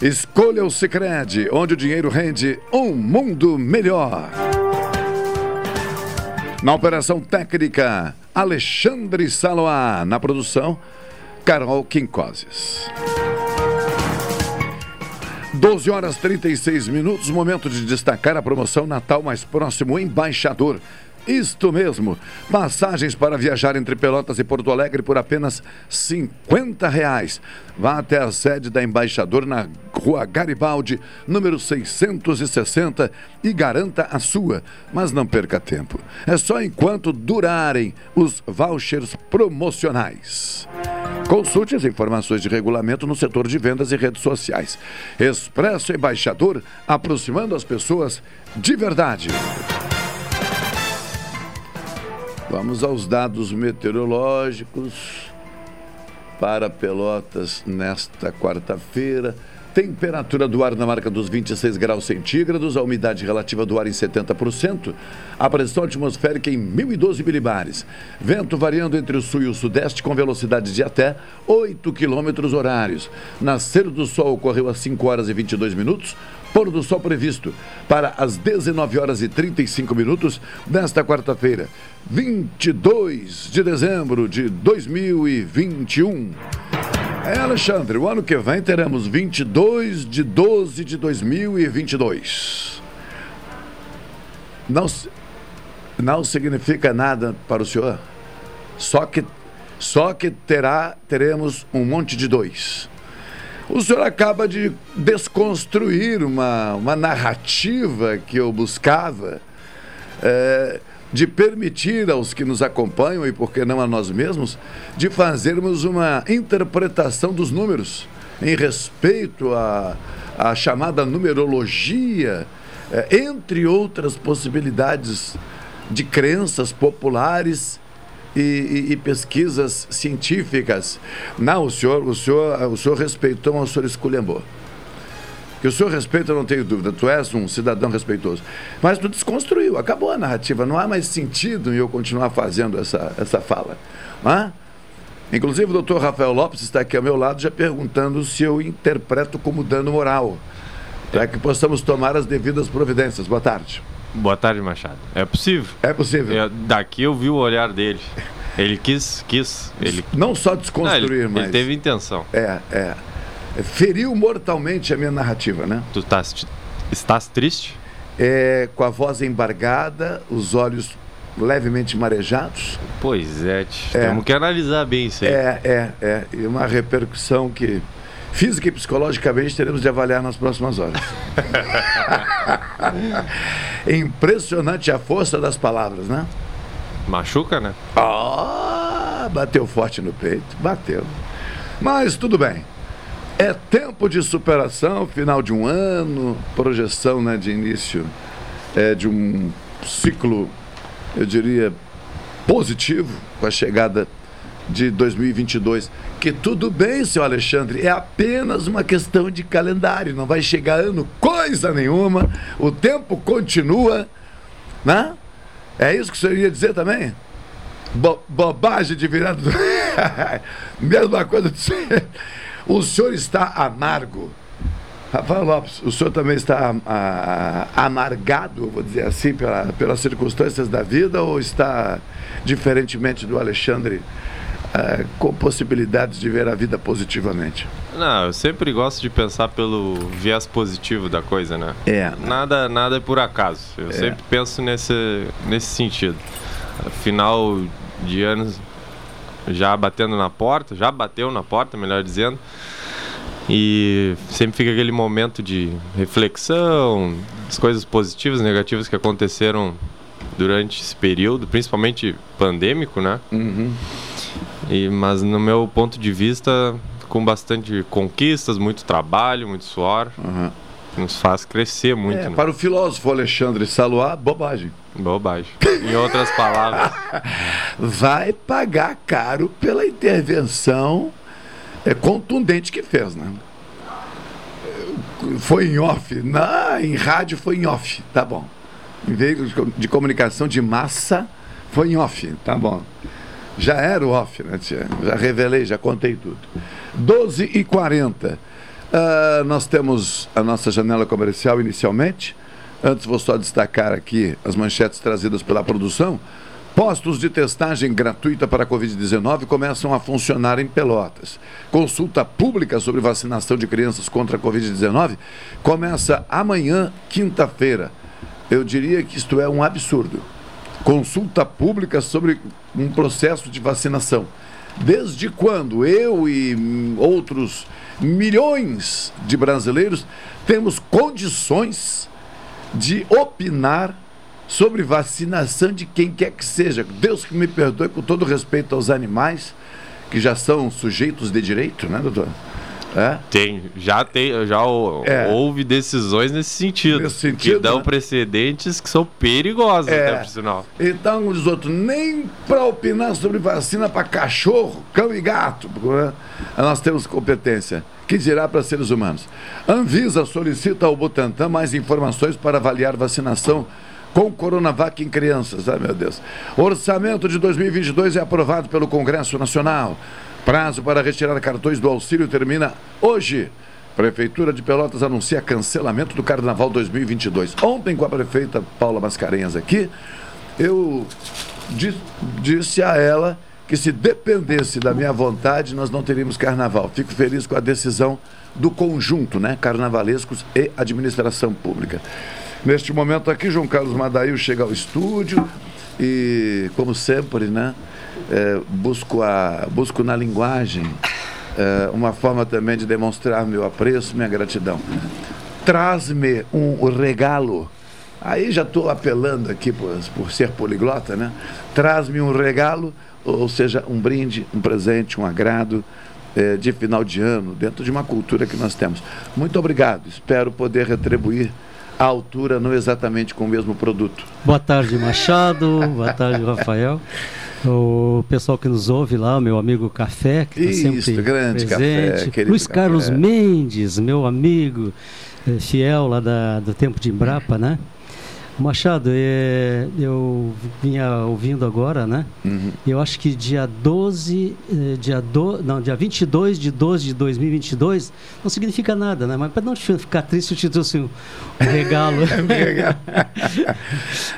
Escolha o Sicredi, onde o dinheiro rende um mundo melhor. Na operação técnica, Alexandre Saloá. Na produção, Carol Quincoses. 12 horas 36 minutos, momento de destacar a promoção Natal mais próximo Embaixador. Isto mesmo, passagens para viajar entre Pelotas e Porto Alegre por apenas 50 reais. Vá até a sede da Embaixador na Rua Garibaldi, número 660 e garanta a sua. Mas não perca tempo. É só enquanto durarem os vouchers promocionais. Consulte as informações de regulamento no setor de vendas e redes sociais. Expresso Embaixador, aproximando as pessoas de verdade. Vamos aos dados meteorológicos para Pelotas nesta quarta-feira. Temperatura do ar na marca dos 26 graus centígrados, a umidade relativa do ar em 70%, a pressão atmosférica em 1012 milibares. Vento variando entre o sul e o sudeste com velocidade de até 8 quilômetros horários. Nascer do sol ocorreu às 5 horas e 22 minutos, pôr do sol previsto para as 19 horas e 35 minutos desta quarta-feira, 22 de dezembro de 2021. É, Alexandre, o ano que vem teremos 22 de 12 de 2022. Não, não significa nada para o senhor? Só que, só que terá, teremos um monte de dois. O senhor acaba de desconstruir uma, uma narrativa que eu buscava. É, de permitir aos que nos acompanham, e por que não a nós mesmos, de fazermos uma interpretação dos números em respeito à, à chamada numerologia, é, entre outras possibilidades de crenças populares e, e, e, pesquisas científicas. Não, o senhor, o senhor, o senhor respeitou, mas o senhor esculhambou. Que o senhor respeita, eu não tenho dúvida. Tu és um cidadão respeitoso. Mas tu desconstruiu, acabou a narrativa. Não há mais sentido em eu continuar fazendo essa, essa fala. Hã? Inclusive, o doutor Rafael Lopes está aqui ao meu lado já perguntando se eu interpreto como dano moral. Para que possamos tomar as devidas providências. Boa tarde. Boa tarde, Machado. É possível. É possível. É, daqui eu vi o olhar dele. Ele quis, quis. Ele... Não só desconstruir, Não, ele, mas. Ele teve intenção. É, é feriu mortalmente a minha narrativa, né? Tu estás, estás triste? É, com a voz embargada, os olhos levemente marejados. Pois é, é, temos que analisar bem isso aí. É, é, é. E uma repercussão que física e psicologicamente teremos de avaliar nas próximas horas. Impressionante a força das palavras, né? Machuca, né? Ah, bateu forte no peito, bateu. Mas tudo bem. É tempo de superação, final de um ano, projeção né, de início é, de um ciclo, eu diria, positivo com a chegada de 2022. Que tudo bem, seu Alexandre, é apenas uma questão de calendário, não vai chegar ano coisa nenhuma, o tempo continua, né? É isso que o senhor ia dizer também? Bo bobagem de virada. Mesma coisa de. O senhor está amargo. Rafael Lopes, o senhor também está a, a, amargado, vou dizer assim, pela, pelas circunstâncias da vida ou está, diferentemente do Alexandre, uh, com possibilidades de ver a vida positivamente? Não, eu sempre gosto de pensar pelo viés positivo da coisa, né? É. Nada, nada é por acaso. Eu é. sempre penso nesse, nesse sentido. Final de anos já batendo na porta, já bateu na porta, melhor dizendo. E sempre fica aquele momento de reflexão, as coisas positivas e negativas que aconteceram durante esse período, principalmente pandêmico, né? Uhum. E, mas no meu ponto de vista, com bastante conquistas, muito trabalho, muito suor, uhum. nos faz crescer muito. É, né? Para o filósofo Alexandre Saluá, bobagem. Bobagem. Em outras palavras. Vai pagar caro pela intervenção é, contundente que fez, né? Foi em off. Na, em rádio foi em off, tá bom. Em veículos de comunicação de massa, foi em off, tá bom. Já era o off, né, tia? Já revelei, já contei tudo. 12 e 40 Uh, nós temos a nossa janela comercial inicialmente. Antes vou só destacar aqui as manchetes trazidas pela produção. Postos de testagem gratuita para a Covid-19 começam a funcionar em Pelotas. Consulta pública sobre vacinação de crianças contra a Covid-19 começa amanhã, quinta-feira. Eu diria que isto é um absurdo. Consulta pública sobre um processo de vacinação. Desde quando eu e outros milhões de brasileiros temos condições de opinar sobre vacinação de quem quer que seja. Deus que me perdoe com todo respeito aos animais, que já são sujeitos de direito, né, doutor? É? Tem, já tem, já é. houve decisões nesse sentido, nesse sentido que dão né? precedentes que são perigosos, é. até por sinal. Então, diz outro, nem para opinar sobre vacina para cachorro, cão e gato, né? nós temos competência. Que dirá para seres humanos? Anvisa solicita ao Butantan mais informações para avaliar vacinação com Coronavac em crianças. Ai, meu Deus. Orçamento de 2022 é aprovado pelo Congresso Nacional. Prazo para retirar cartões do auxílio termina hoje. Prefeitura de Pelotas anuncia cancelamento do Carnaval 2022. Ontem, com a prefeita Paula Mascarenhas aqui, eu disse a ela que se dependesse da minha vontade, nós não teríamos carnaval. Fico feliz com a decisão do conjunto, né? Carnavalescos e administração pública. Neste momento aqui, João Carlos Madail chega ao estúdio e, como sempre, né? É, busco, a, busco na linguagem é, uma forma também de demonstrar meu apreço, minha gratidão. Traz-me um regalo. Aí já estou apelando aqui por, por ser poliglota, né? Traz-me um regalo, ou seja, um brinde, um presente, um agrado é, de final de ano, dentro de uma cultura que nós temos. Muito obrigado. Espero poder retribuir à altura, não exatamente com o mesmo produto. Boa tarde, Machado. Boa tarde, Rafael. O pessoal que nos ouve lá, meu amigo Café, que está sempre grande presente. Café, Luiz café. Carlos Mendes, meu amigo eh, fiel lá da, do tempo de Embrapa, né? Machado, é, eu vinha ouvindo agora, né? Uhum. Eu acho que dia 12, eh, dia, do, não, dia 22 de 12 de 2022 não significa nada, né? Mas para não ficar triste, eu te trouxe um, regalo.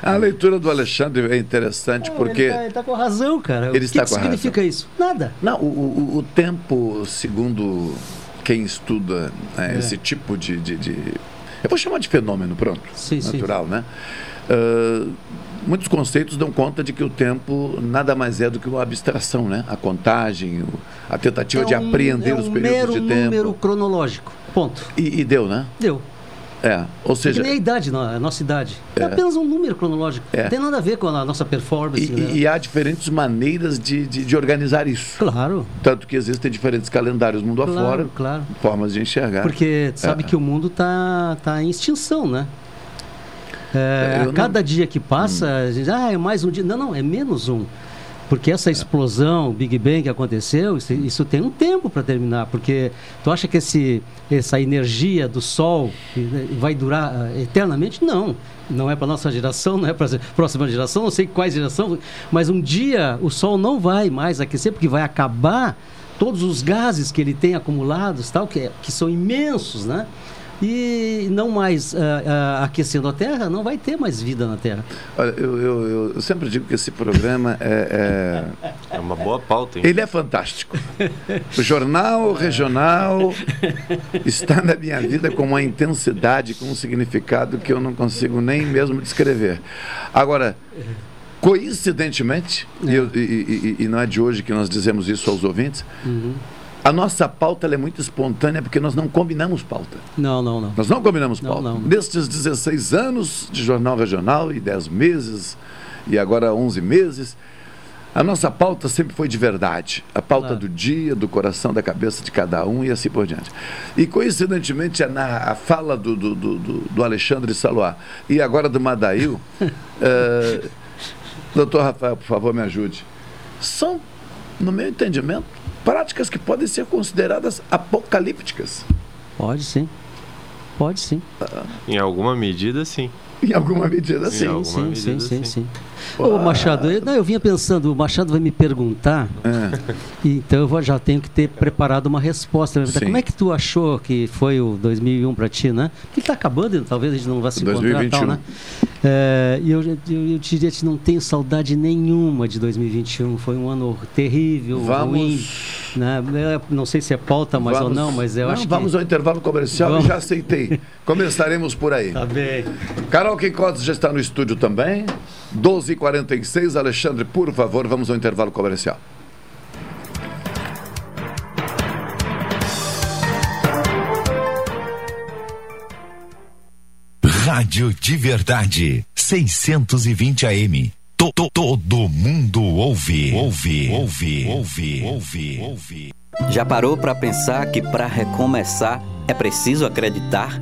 A leitura do Alexandre é interessante porque. Ele está tá com razão, cara. Ele o que, está que significa razão. isso? Nada. Não, o, o, o tempo, segundo quem estuda né, é. esse tipo de, de, de eu vou chamar de fenômeno, pronto. Sim, natural, sim. né? Uh, muitos conceitos dão conta de que o tempo nada mais é do que uma abstração, né? A contagem, a tentativa é um, de apreender é um os períodos de tempo. É um número cronológico, ponto. E, e deu, né? Deu. É, ou seja. É a idade, a nossa idade. É, é apenas um número cronológico. É. Não tem nada a ver com a nossa performance. E, né? e há diferentes maneiras de, de, de, organizar isso. Claro. Tanto que existem diferentes calendários mundo claro, afora, claro. formas de enxergar. Porque sabe é. que o mundo está tá em extinção, né? É, a cada não... dia que passa, hum. a gente, ah, é mais um dia. Não, não, é menos um. Porque essa explosão, Big Bang que aconteceu, isso, isso tem um tempo para terminar. Porque tu acha que esse, essa energia do Sol né, vai durar uh, eternamente? Não. Não é para nossa geração, não é para a próxima geração, não sei quais geração, mas um dia o Sol não vai mais aquecer, porque vai acabar todos os gases que ele tem acumulados, tal, que, é, que são imensos, né? E não mais uh, uh, aquecendo a Terra, não vai ter mais vida na Terra. Olha, eu, eu, eu sempre digo que esse programa é, é... é uma boa pauta. Hein? Ele é fantástico. O jornal regional está na minha vida com uma intensidade, com um significado que eu não consigo nem mesmo descrever. Agora, coincidentemente, é. e, eu, e, e, e, não é de hoje que nós dizemos isso aos ouvintes, uhum a nossa pauta é muito espontânea porque nós não combinamos pauta. Não, não, não. Nós não combinamos pauta. Não, não. Destes 16 anos de jornal regional e 10 meses, e agora 11 meses, a nossa pauta sempre foi de verdade. A pauta claro. do dia, do coração, da cabeça de cada um e assim por diante. E coincidentemente, a, a fala do, do, do, do Alexandre Saloá e agora do Madail, uh, doutor Rafael, por favor, me ajude. São, no meu entendimento, práticas que podem ser consideradas apocalípticas. Pode sim. Pode sim. Em alguma medida, sim. Em alguma medida, sim. Sim, sim, sim, sim, sim. Ô, Machado, eu, não, eu vinha pensando, o Machado vai me perguntar, é. então eu vou, já tenho que ter preparado uma resposta. Como é que tu achou que foi o 2001 para ti, né? Porque está acabando, talvez a gente não vá se 2021. encontrar tal, né? É, e eu, eu, eu diria que não tenho saudade nenhuma de 2021. Foi um ano terrível, Vamos... ruim. Né? É, não sei se é pauta mais vamos... ou não, mas eu não, acho vamos que... ao intervalo comercial vamos. e já aceitei. Começaremos por aí. Tá bem. Carol Quicotes já está no estúdio também. 12h46. Alexandre, por favor, vamos ao intervalo comercial. Rádio de Verdade, 620 AM. To, to, todo mundo ouve, ouve, ouve, ouve, ouve, ouve. Já parou para pensar que para recomeçar é preciso acreditar?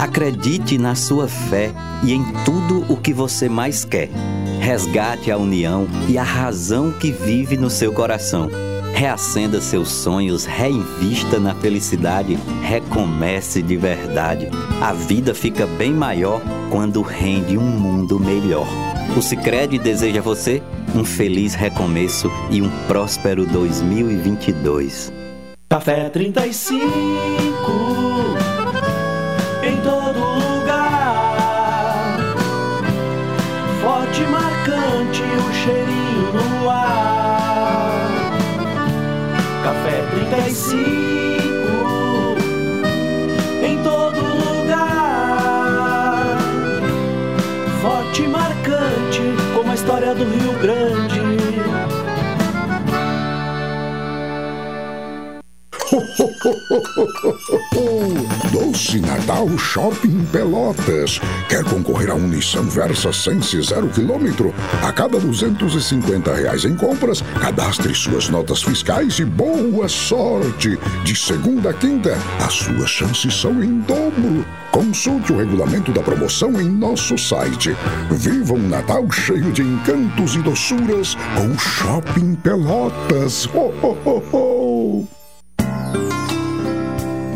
Acredite na sua fé e em tudo o que você mais quer. Resgate a união e a razão que vive no seu coração. Reacenda seus sonhos, reinvista na felicidade, recomece de verdade. A vida fica bem maior quando rende um mundo melhor. O Sicredi deseja a você um feliz recomeço e um próspero 2022. Café 35 Doce Natal Shopping Pelotas. Quer concorrer a um Nissan Versa Sense 0 km? A cada 250 reais em compras, cadastre suas notas fiscais e boa sorte! De segunda a quinta, as suas chances são em dobro. Consulte o regulamento da promoção em nosso site. Viva um Natal cheio de encantos e doçuras com Shopping Pelotas. Ho, ho, ho, ho.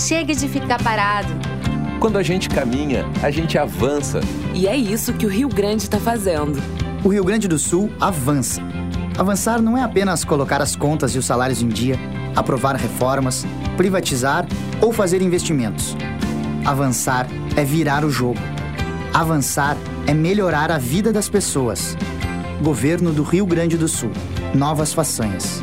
Chega de ficar parado. Quando a gente caminha, a gente avança. E é isso que o Rio Grande está fazendo. O Rio Grande do Sul avança. Avançar não é apenas colocar as contas e os salários em dia, aprovar reformas, privatizar ou fazer investimentos. Avançar é virar o jogo. Avançar é melhorar a vida das pessoas. Governo do Rio Grande do Sul. Novas façanhas.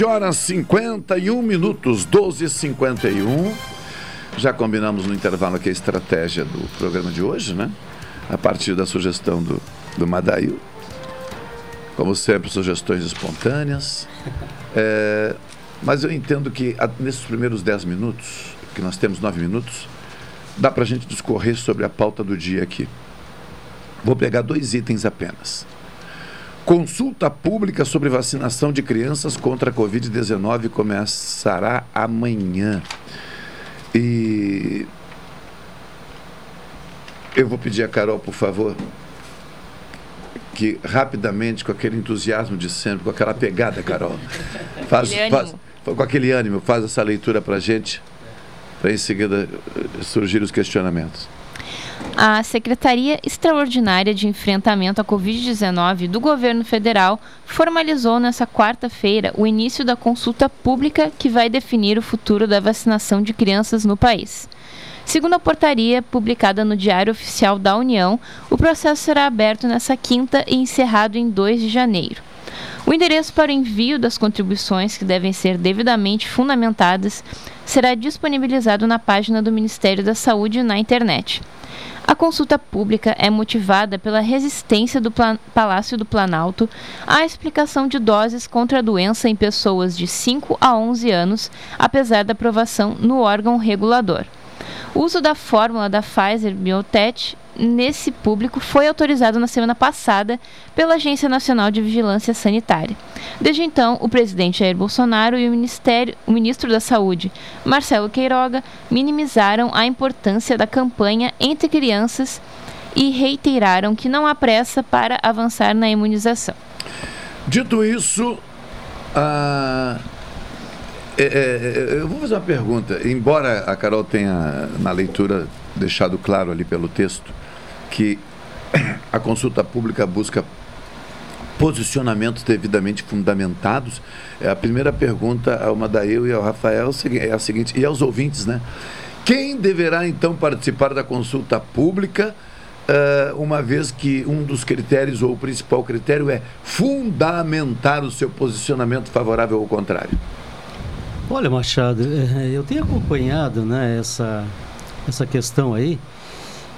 12 horas 51 minutos, 12 e 51 Já combinamos no intervalo aqui a estratégia do programa de hoje, né? A partir da sugestão do, do Madail. Como sempre, sugestões espontâneas. É, mas eu entendo que nesses primeiros 10 minutos, que nós temos 9 minutos, dá para a gente discorrer sobre a pauta do dia aqui. Vou pegar dois itens apenas. Consulta pública sobre vacinação de crianças contra a Covid-19 começará amanhã. E eu vou pedir a Carol, por favor, que rapidamente, com aquele entusiasmo de sempre, com aquela pegada, Carol, faz, faz com aquele ânimo, faz essa leitura para a gente, para em seguida eh, surgir os questionamentos. A Secretaria Extraordinária de Enfrentamento à Covid-19 do Governo Federal formalizou nesta quarta-feira o início da consulta pública que vai definir o futuro da vacinação de crianças no país. Segundo a portaria publicada no Diário Oficial da União, o processo será aberto nesta quinta e encerrado em 2 de janeiro. O endereço para o envio das contribuições, que devem ser devidamente fundamentadas, será disponibilizado na página do Ministério da Saúde na internet. A consulta pública é motivada pela resistência do Palácio do Planalto à explicação de doses contra a doença em pessoas de 5 a 11 anos, apesar da aprovação no órgão regulador. O uso da fórmula da Pfizer Biotech nesse público foi autorizado na semana passada pela Agência Nacional de Vigilância Sanitária. Desde então, o presidente Jair Bolsonaro e o, Ministério, o ministro da Saúde, Marcelo Queiroga, minimizaram a importância da campanha entre crianças e reiteraram que não há pressa para avançar na imunização. Dito isso, a. É, é, eu vou fazer uma pergunta. Embora a Carol tenha, na leitura, deixado claro ali pelo texto, que a consulta pública busca posicionamentos devidamente fundamentados. É a primeira pergunta a uma da eu e ao Rafael é a seguinte, e aos ouvintes, né? Quem deverá então participar da consulta pública, uma vez que um dos critérios ou o principal critério é fundamentar o seu posicionamento favorável ou contrário? Olha, Machado, é, eu tenho acompanhado né, essa, essa questão aí.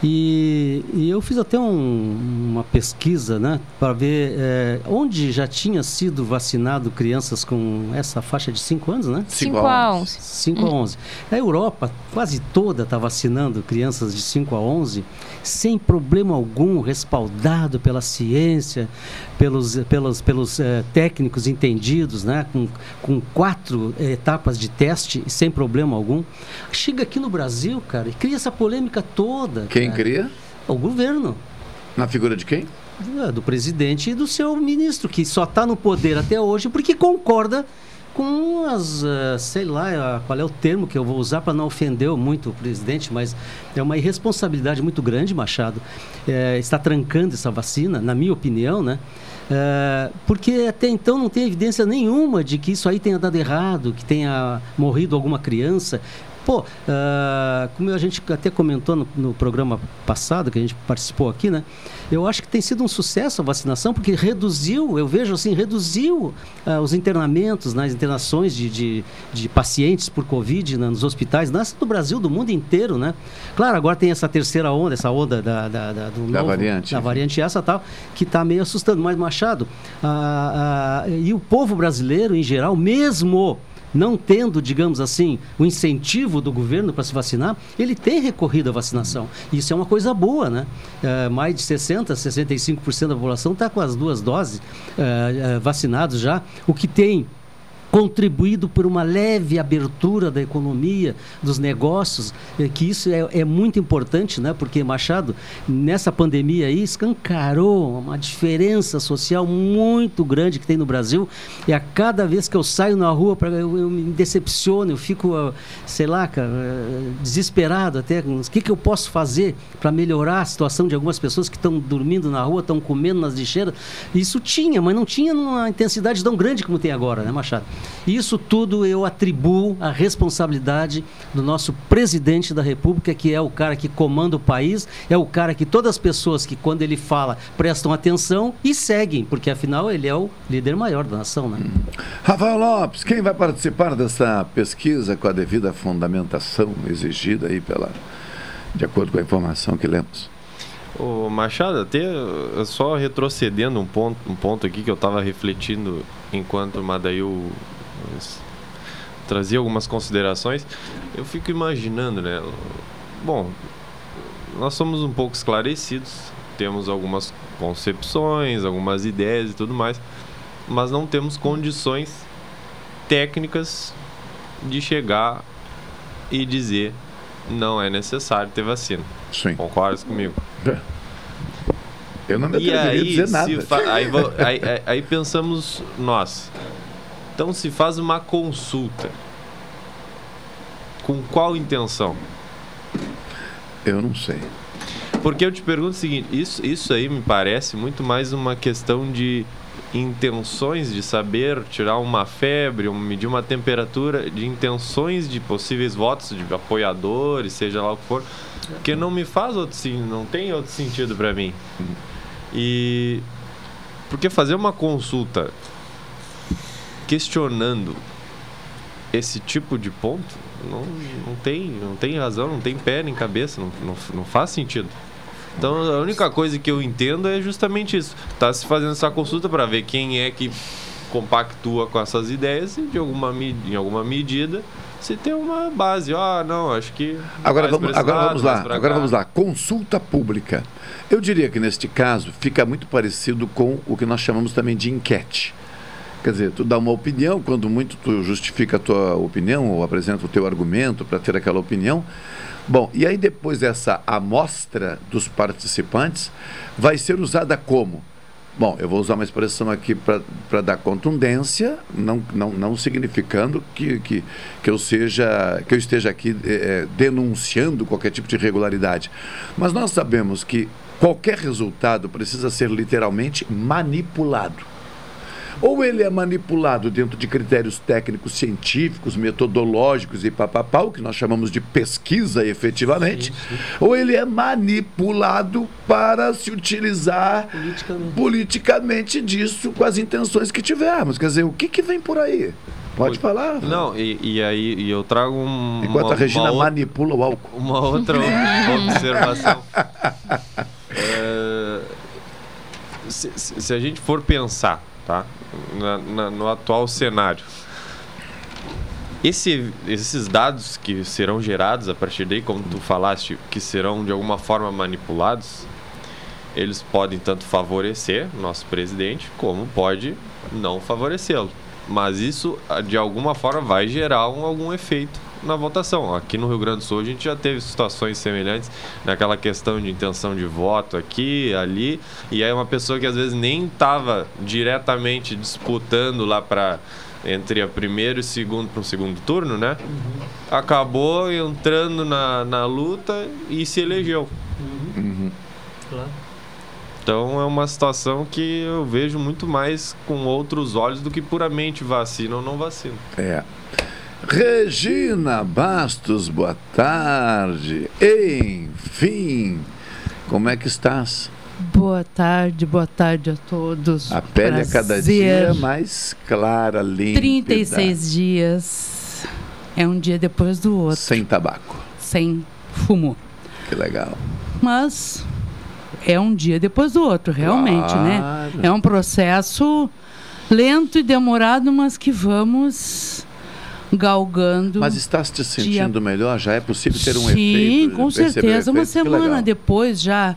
E, e, eu fiz até um, uma pesquisa né, para ver é, onde já tinha sido vacinado crianças com essa faixa de 5 anos, né? 5 a 11. 5 a 11. A Europa quase toda está vacinando crianças de 5 a 11 sem problema algum, respaldado pela ciência, pelos, pelos, pelos é, técnicos entendidos, né? com, com quatro é, etapas de teste, sem problema algum. Chega aqui no Brasil, cara, e cria essa polêmica toda. Quem cara. cria? O governo. Na figura de quem? Do presidente e do seu ministro, que só está no poder até hoje porque concorda com as, uh, sei lá, uh, qual é o termo que eu vou usar para não ofender muito o presidente, mas é uma irresponsabilidade muito grande, Machado, é, está trancando essa vacina, na minha opinião, né? É, porque até então não tem evidência nenhuma de que isso aí tenha dado errado, que tenha morrido alguma criança. Pô, uh, como a gente até comentou no, no, programa passado, que a gente participou aqui, né? Eu acho que tem sido um sucesso a vacinação, porque reduziu, eu vejo assim, reduziu uh, os internamentos, nas né, internações de, de, de, pacientes por Covid né, nos hospitais, não do Brasil, do mundo inteiro, né? Claro, agora tem essa terceira onda, essa onda da, da, da, do da novo, variante. Da variante essa tal, que está meio assustando. Mas, Machado, uh, e o povo brasileiro, em geral, mesmo não tendo, digamos assim, o incentivo do governo para se vacinar, ele tem recorrido à vacinação. Isso é uma coisa boa, né? É, mais de 60%, 65% da população está com as duas doses é, é, já, o que tem contribuído por uma leve abertura da economia, dos negócios, é, que isso é, é, muito importante, né? porque Machado, nessa pandemia aí, escancarou uma diferença social muito grande que tem no Brasil, e a cada vez que eu saio na rua, eu, eu me decepciono, eu fico, ah, sei lá, cara, ah, desesperado até, o que, que eu posso fazer para melhorar a situação de algumas pessoas que estão dormindo na rua, estão comendo nas lixeiras, isso tinha, mas não tinha numa intensidade tão grande como tem agora, né Machado? Isso tudo eu atribuo à responsabilidade do nosso presidente da República, que é o cara que comanda o país, é o cara que todas as pessoas que, quando ele fala, prestam atenção e seguem, porque afinal ele é o líder maior da nação. Né? Rafael Lopes, quem vai participar dessa pesquisa com a devida fundamentação exigida aí pela. de acordo com a informação que lemos? O Machado, até só retrocedendo um ponto, um ponto aqui que eu estava refletindo enquanto o Madail trazia algumas considerações, eu fico imaginando, né? Bom, nós somos um pouco esclarecidos, temos algumas concepções, algumas ideias e tudo mais, mas não temos condições técnicas de chegar e dizer não é necessário ter vacina. Sim. Concordas comigo? Eu não me atreveria a dizer nada. Aí, aí, aí, aí pensamos nós. Então se faz uma consulta. Com qual intenção? Eu não sei. Porque eu te pergunto o seguinte: isso, isso aí me parece muito mais uma questão de intenções de saber tirar uma febre, medir uma temperatura, de intenções de possíveis votos de apoiadores, seja lá o que for, que não me faz outro não tem outro sentido para mim. E porque fazer uma consulta questionando esse tipo de ponto não, não, tem, não tem razão, não tem pé nem cabeça, não, não, não faz sentido. Então a única coisa que eu entendo é justamente isso. Tá se fazendo essa consulta para ver quem é que compactua com essas ideias e de alguma, em alguma medida se tem uma base. Ah, não, acho que. Agora vamos, agora lado, vamos lá. Agora vamos lá. Consulta pública. Eu diria que neste caso fica muito parecido com o que nós chamamos também de enquete. Quer dizer, tu dá uma opinião, quando muito tu justifica a tua opinião ou apresenta o teu argumento para ter aquela opinião. Bom, e aí depois dessa amostra dos participantes, vai ser usada como? Bom, eu vou usar uma expressão aqui para dar contundência, não, não, não significando que, que, que, eu seja, que eu esteja aqui é, denunciando qualquer tipo de irregularidade. Mas nós sabemos que qualquer resultado precisa ser literalmente manipulado. Ou ele é manipulado dentro de critérios técnicos, científicos, metodológicos e papapá, o que nós chamamos de pesquisa efetivamente, sim, sim. ou ele é manipulado para se utilizar politicamente. politicamente disso com as intenções que tivermos. Quer dizer, o que, que vem por aí? Pode falar. Não, e, e aí e eu trago um. Enquanto uma, a Regina uma manipula o álcool. Uma outra observação. Se, se, a gente for pensar, tá? na, na, no atual cenário. Esse, esses dados que serão gerados a partir daí, como tu falaste, que serão de alguma forma manipulados, eles podem tanto favorecer nosso presidente, como pode não favorecê-lo. Mas isso, de alguma forma, vai gerar um, algum efeito na votação. Aqui no Rio Grande do Sul a gente já teve situações semelhantes naquela questão de intenção de voto aqui, ali, e aí uma pessoa que às vezes nem estava diretamente disputando lá para entre a primeiro e segundo para o segundo turno, né? Uhum. Acabou entrando na, na luta e se elegeu. Uhum. Claro. Então é uma situação que eu vejo muito mais com outros olhos do que puramente vacina ou não vacina. É. Regina Bastos, boa tarde. Enfim, como é que estás? Boa tarde, boa tarde a todos. A pele Prazer. a cada dia mais clara, límpida. 36 dias. É um dia depois do outro. Sem tabaco. Sem fumo. Que legal. Mas é um dia depois do outro, realmente, né? claro. né? É um processo lento e demorado, mas que vamos galgando. Mas estás te sentindo dia... melhor? Já é possível ter um Sim, efeito? Sim, com certeza. Uma semana depois já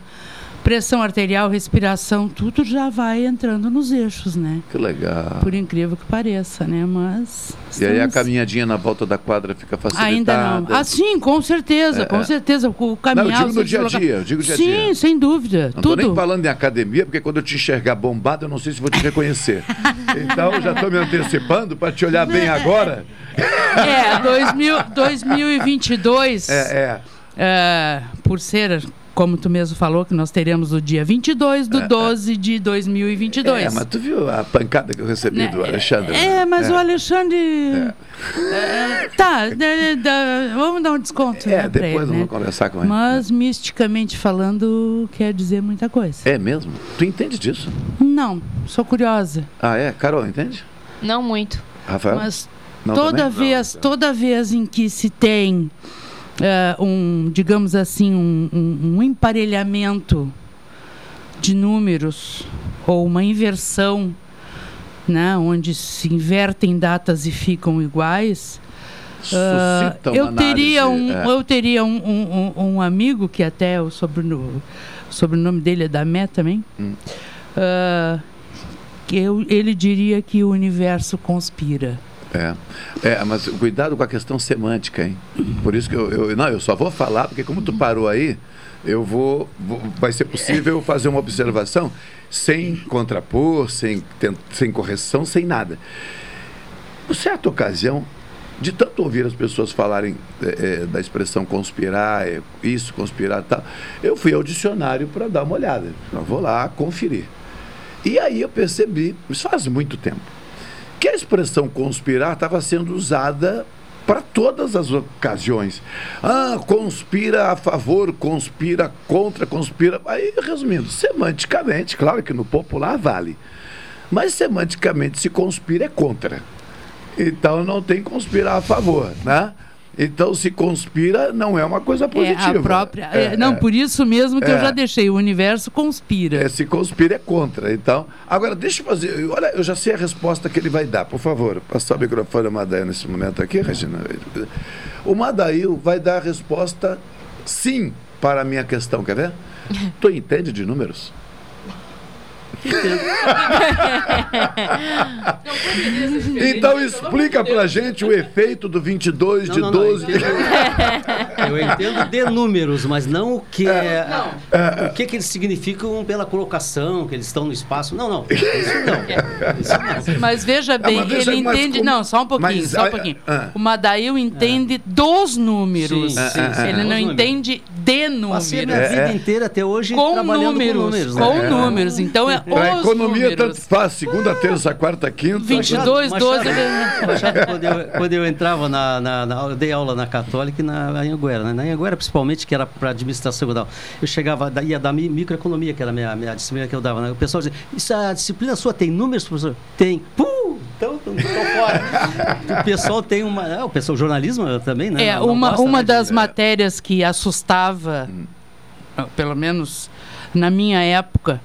pressão arterial, respiração, tudo já vai entrando nos eixos, né? Que legal. Por incrível que pareça, né? Mas. E aí a caminhadinha na volta da quadra fica facilitada? Ainda não. Ah, sim, com certeza, é, com é. certeza. O caminhar. Não, eu digo no dia a dia, eu digo dia a dia. Sim, sem dúvida. Não tudo. nem falando em academia, porque quando eu te enxergar bombado, eu não sei se vou te reconhecer. então já estou me antecipando para te olhar bem agora. É, 2000, 2022. É, é. é por ser como tu mesmo falou, que nós teremos o dia 22 do 12 de 2022. É, mas tu viu a pancada que eu recebi Né, do Alexandre? É, mas É. o Alexandre. É, tá, dá- dá- vamos dar um desconto. É, né, depois ele, eu né? vou conversar com ele. Mas, misticamente falando, quer dizer muita coisa. É mesmo? Tu entende disso? Não, sou curiosa. Ah, é? Carol, entende? Não muito. Rafael? Mas Não toda também? vez, toda vez em que se tem eh, um, digamos assim, um, um- um emparelhamento de números ou uma inversão, né, onde se invertem datas e ficam iguais. uma eu teria análise, um, é. eu teria um, um- um- amigo que até o sobrenome, o sobrenome dele é da Mé também. Hum. que eu, ele diria que o universo conspira. É. é, mas cuidado com a questão semântica, hein? Por isso que eu, eu- não, eu só vou falar, porque como tu parou aí, eu vou, vou- vai ser possível fazer uma observação sem contrapor, sem, sem correção, sem nada. Por certa ocasião, de tanto ouvir as pessoas falarem é, é, da expressão conspirar, é, isso, conspirar tal, eu fui ao dicionário para dar uma olhada. Eu vou lá conferir. E aí eu percebi, isso faz muito tempo, que a expressão conspirar estava sendo usada para todas as ocasiões. Ah, conspira a favor, conspira contra, conspira. Aí, resumindo, semanticamente, claro que no popular vale, mas semanticamente se conspira é contra. Então não tem conspirar a favor, né? Então se conspira não é uma coisa positiva. É a própria. É, é, não, é. por isso mesmo que eu É. já deixei. O universo conspira. É, se conspira é contra. Então, agora deixa eu fazer. Olha, eu já sei a resposta que ele vai dar. Por favor, passar o microfone ao Madail nesse momento aqui, Regina. O Madail vai dar a resposta sim para a minha questão. Quer ver? Tu entende de números? Então explica pra gente o efeito do 22 de Não, não, não, 12 de... Eu entendo de números, mas não o que é, o que, que eles significam pela colocação, que eles estão no espaço. Não, não. Isso não. Isso não. Mas veja bem, mas veja, ele entende. como- Não, só um pouquinho, mas, só um ah, pouquinho. ah. O Madail entende dos números. Sim, sim, sim. ele não números. entende de números. Passei a minha vida inteira até hoje com trabalhando números, com números. com né? números. Então é Pra os economia números. tanto faz, segunda, terça, quarta, quinta. 22, 12. Machado, quando, eu, quando eu entrava na, na, na- Eu dei aula na Católica e na Anhanguera. Né? Na Anhanguera, principalmente, que era para administração tal. Eu chegava, ia da mi- microeconomia, que era a minha, minha disciplina que eu dava. Né? O pessoal dizia: Isso, a disciplina sua tem números, professor? Tem. Puh! Então, tô fora. o pessoal tem uma. ah, o pessoal, jornalismo também, né? É, Não- não uma, gosta, uma né, de- das matérias que assustava, ah, pelo menos na minha época,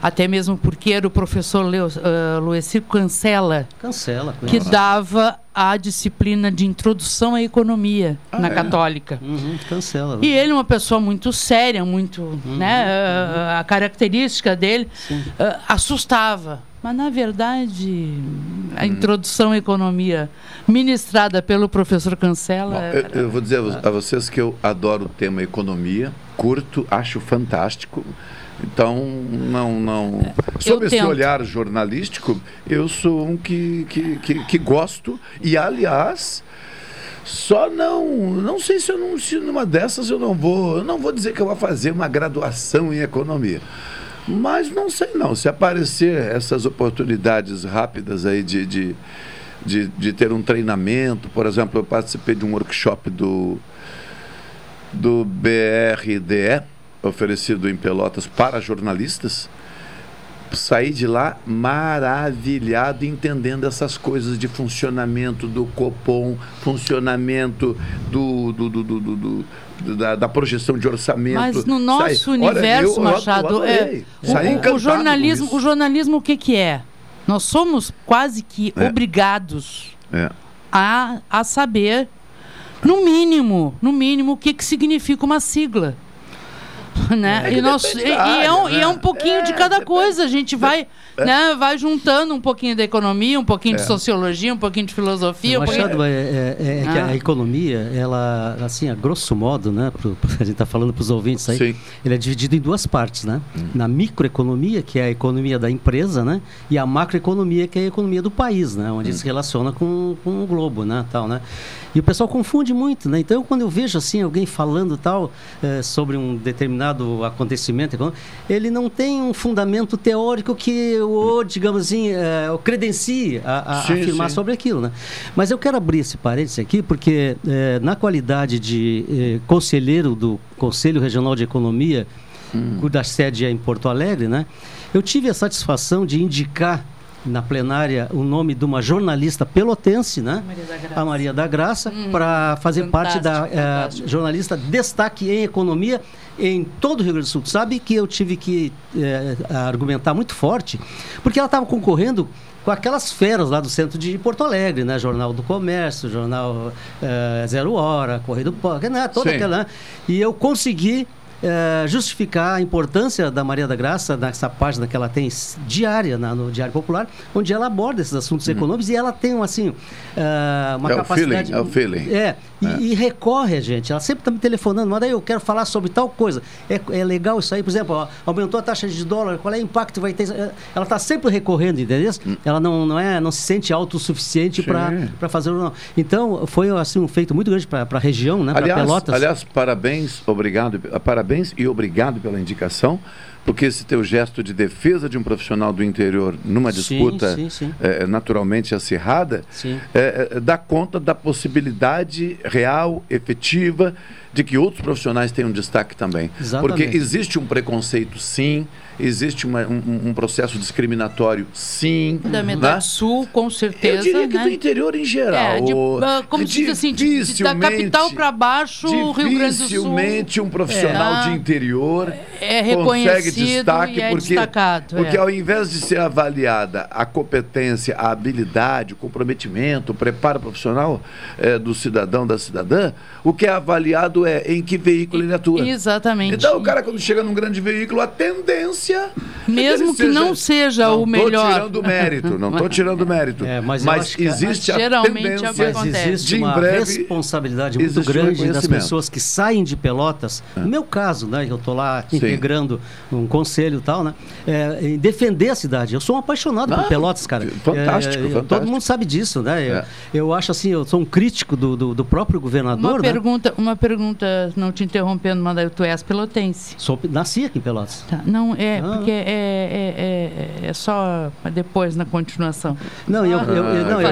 até mesmo porque era o professor Leo, uh, Luecir Cancela, Cancela. que dava a disciplina de introdução à economia na é? católica. Uhum, cancela. E ele é uma pessoa muito séria, muito, Uhum. né, ah, a característica dele ah, assustava. Mas na verdade, a Hum. introdução à economia ministrada pelo professor Cancela Eu, eu vou dizer a vo- a vocês que eu adoro o tema economia, curto, acho fantástico. Então, não. não Sob esse tento. olhar jornalístico, eu sou um que, que, que, que gosto. E, aliás, só não. Não sei se, eu não, se numa dessas eu não vou. Eu não vou dizer que eu vou fazer uma graduação em economia. Mas não sei não. Se aparecer essas oportunidades rápidas aí de, de, de, de ter um treinamento, por exemplo, eu participei de um workshop do, do BRDE, oferecido em Pelotas para jornalistas. Saí de lá maravilhado, entendendo essas coisas de funcionamento do Copom, funcionamento do, do, do, do- da, da projeção de orçamento. Mas no nosso Saí- Olha, universo, eu- eu Machado, é, adorei. o- o, jornalismo, o jornalismo o que que é? Nós somos quase que É. obrigados É. a, a saber, no mínimo, no mínimo, o que que significa uma sigla. Né? É e, nós, e, depende e é um, área, e é um né? pouquinho de cada coisa. A gente vai, né, vai juntando um pouquinho da economia, um pouquinho de É. sociologia, um pouquinho de filosofia. Um Machado, pouquinho... é, é- é que Ah. a economia, ela, assim, a grosso modo, né, pro, a gente está falando para os ouvintes aí, Sim. ele é dividido em duas partes, né? Na microeconomia, que é a economia da empresa, né? E a macroeconomia, que é a economia do país, né? Onde se relaciona com, com o globo, né? Tal, né? E o pessoal confunde muito, né? Então, quando eu vejo, assim, alguém falando tal, eh, sobre um determinado acontecimento ele não tem um fundamento teórico que o, digamos assim, é, o credencie a, a Sim, afirmar sim. sobre aquilo, né? Mas eu quero abrir esse parênteses aqui, porque é, na qualidade de é, conselheiro do Conselho Regional de Economia, cuja sede é em Porto Alegre, né? Eu tive a satisfação de indicar na plenária o nome de uma jornalista pelotense, né? a Maria da Graça, para fazer parte da fantástico. jornalista destaque em economia em todo o Rio Grande do Sul. Sabe que eu tive que eh, argumentar muito forte, porque ela estava concorrendo com aquelas feras lá do centro de Porto Alegre, né? Jornal do Comércio, Jornal eh, Zero Hora, Correio do Pó, né? toda Sim. aquela. né? E eu consegui eh, justificar a importância da Maria da Graça nessa página que ela tem diária na- no Diário Popular, onde ela aborda esses assuntos econômicos e ela tem assim eh, uma É o capacidade. feeling, é o feeling. É, e, e recorre a gente. Ela sempre está me telefonando, mas daí eu quero falar sobre tal coisa. É, é legal isso aí, por exemplo, ó, aumentou a taxa de dólar, qual é o impacto que vai ter? É, Ela está sempre recorrendo, entendeu? Ela não, não, é, não se sente autossuficiente para fazer o não. Então, foi assim, um feito muito grande para a região, né? Aliás, Pelotas. aliás, parabéns, obrigado, parabéns e obrigado pela indicação, porque esse teu gesto de defesa de um profissional do interior numa Sim, disputa sim, sim. eh, naturalmente acirrada, Sim. eh, eh, dá conta da possibilidade real, efetiva, de que outros profissionais tenham destaque também. Exatamente. Porque existe um preconceito, sim, existe uma- um, um processo discriminatório, sim. Da né? metade sul, com certeza. Eu diria que né? do interior em geral. É, de, ah, como se diz assim, de- de- da capital para baixo, o Rio Grande do Sul. Dificilmente um profissional É. de interior É consegue reconhecido destaque e é porque, destacado, porque é. ao invés de ser avaliada a competência, a habilidade, o comprometimento, o preparo profissional eh, do cidadão, da cidadã, o que é avaliado é em que veículo ele atua. Exatamente. Então o cara quando chega num grande veículo, a tendência Mesmo ele que não seja o melhor. Não estou tirando mérito, não estou tirando mérito. É, mas mas que- existe a Geralmente é o que tendência Mas existe de uma breve responsabilidade muito grande das. É. pessoas que saem de Pelotas. No meu caso, né, eu estou lá Sim. integrando um conselho e tal, né, é, em defender a cidade. Eu sou um apaixonado Ah, por Pelotas, cara. fantástico, É, fantástico. Todo mundo sabe disso, né? Eu, É. eu acho assim, eu sou um crítico do, do, do próprio governador, Uma né? pergunta, uma pergunta, não te interrompendo, mas tu és pelotense. Sou, nasci aqui em Pelotas. Tá, não, é, Ah. porque é, é, é, é só depois na continuação. Não, eu, eu, eu- não, eu,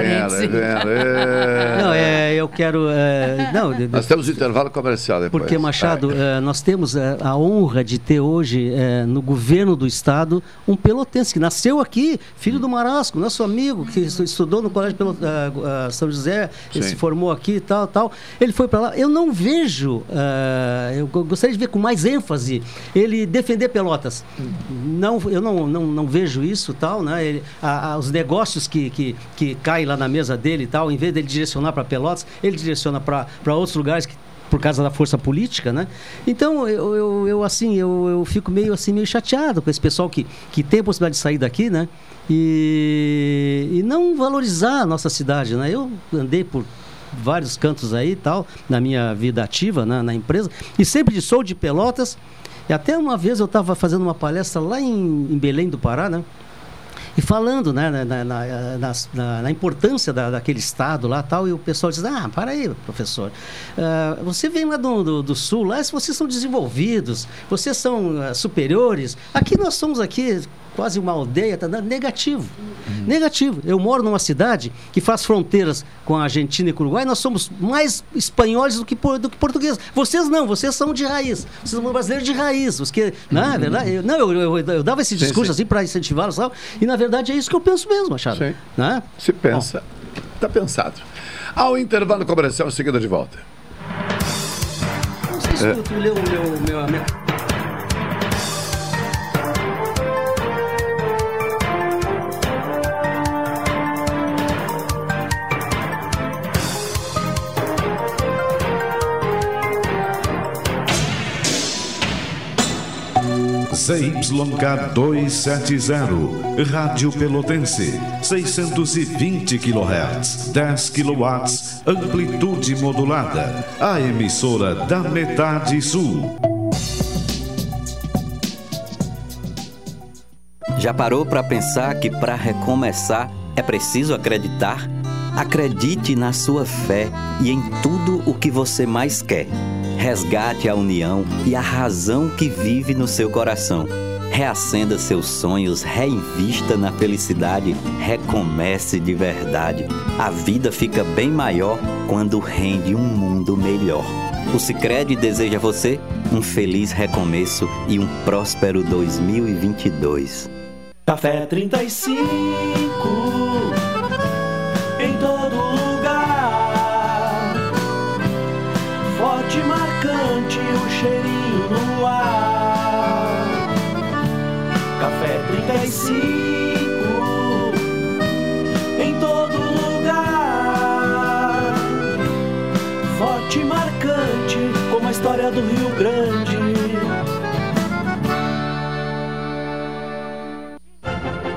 não, é, eu quero. é, não, Nós temos intervalo comercial depois. Porque, Machado, eh, nós temos eh, a honra de ter hoje eh, no governo do estado um pelotense que nasceu aqui, filho do Marasco, nosso amigo, que estu- estudou no Colégio Pelo- ah, ah, São José, ele Sim. se formou aqui e tal, tal. Ele foi para lá. Eu não vejo, ah, eu go- gostaria de ver com mais ênfase ele defender Pelotas. Não, eu não, não, não vejo isso tal, né? Ele- a- a- os negócios que, que, que caem lá na mesa dele tal, em vez dele direcionar para Pelotas, ele direciona para outros lugares que por causa da força política, né? Então eu, eu, eu, assim eu, eu fico meio assim meio chateado com esse pessoal que, que tem a possibilidade de sair daqui, né? E, e não valorizar a nossa cidade, né? Eu andei por vários cantos aí e tal na minha vida ativa né, na empresa. E sempre de sou de Pelotas. E até uma vez eu estava fazendo uma palestra lá em, em Belém do Pará, né? E falando né, na, na, na, na- na importância da, daquele estado lá tal, e o pessoal diz, ah, para aí, professor, ah, você vem lá do, do, do sul, lá vocês são desenvolvidos, vocês são ah, superiores, aqui nós somos aqui quase uma aldeia, está dando negativo. Uhum. Negativo. Eu moro numa cidade que faz fronteiras com a Argentina e com o Uruguai, nós somos mais espanhóis do que, do que portugueses. Vocês não, vocês são de raiz. Vocês são brasileiros de raiz. Os que, na uhum. verdade, eu, não, eu, eu, eu, dava esse discurso sim, assim para incentivá-los e na verdade é isso que eu penso mesmo, Machado. Sim. Né? Se pensa, está pensado. Ao intervalo comercial, em seguida de volta. Não sei se é. tu leu o meu. meu, meu... CYK270, Rádio Pelotense, 620 kHz, 10 kW, amplitude modulada, a emissora da metade sul. Já parou para pensar que para recomeçar é preciso acreditar? Acredite na sua fé e em tudo o que você mais quer. Resgate a união e a razão que vive no seu coração. Reacenda seus sonhos, reinvista na felicidade, recomece de verdade. A vida fica bem maior quando rende um mundo melhor. O Sicredi deseja a você um feliz recomeço e um próspero 2022. Café 35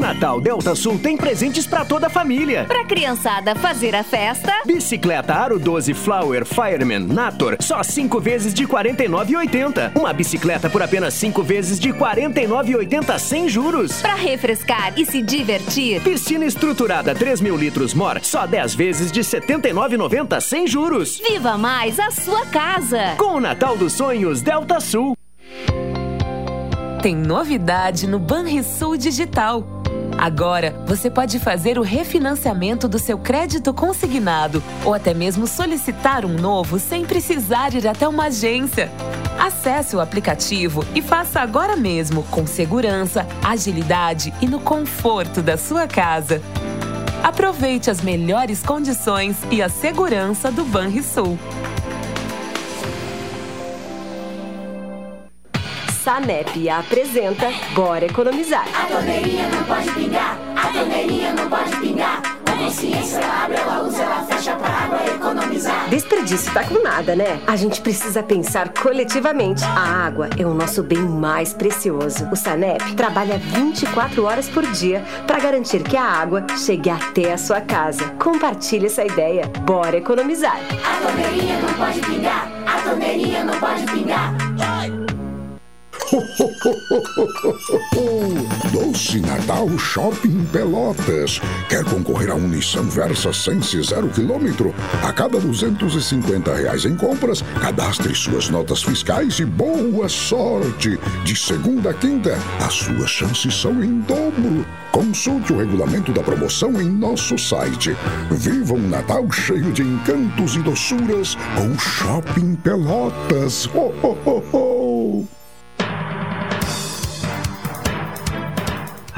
Natal Delta Sul tem presentes para toda a família. Pra criançada fazer a festa. Bicicleta Aro 12 Flower Fireman Nator, só 5 vezes de R$ 49,80. Uma bicicleta por apenas 5 vezes de R$ 49,80 sem juros. Pra refrescar e se divertir. Piscina estruturada 3 mil litros Mor, só 10 vezes de R$ 79,90 sem juros. Viva mais a sua casa. Com o Natal dos Sonhos Delta Sul. Tem novidade no Banrisul Digital. Agora, você pode fazer o refinanciamento do seu crédito consignado ou até mesmo solicitar um novo sem precisar ir até uma agência. Acesse o aplicativo e faça agora mesmo, com segurança, agilidade e no conforto da sua casa. Aproveite as melhores condições e a segurança do Banrisul. Sanep apresenta Bora Economizar. A torneirinha não pode pingar, a torneirinha não pode pingar. A consciência ela abre, ela usa, ela fecha pra água economizar. Desperdício tá com nada, né? A gente precisa pensar coletivamente. A água é o nosso bem mais precioso. O Sanep trabalha 24 horas por dia para garantir que a água chegue até a sua casa. Compartilhe essa ideia. Bora economizar. A torneirinha não pode pingar, a torneirinha não pode pingar. Doce Natal Shopping Pelotas. Quer concorrer a um Nissan Versa Sense 0 km? A cada 250 reais em compras, cadastre suas notas fiscais e boa sorte! De segunda a quinta, as suas chances são em dobro. Consulte o regulamento da promoção em nosso site. Viva um Natal cheio de encantos e doçuras com Shopping Pelotas. Ho, ho, ho, ho.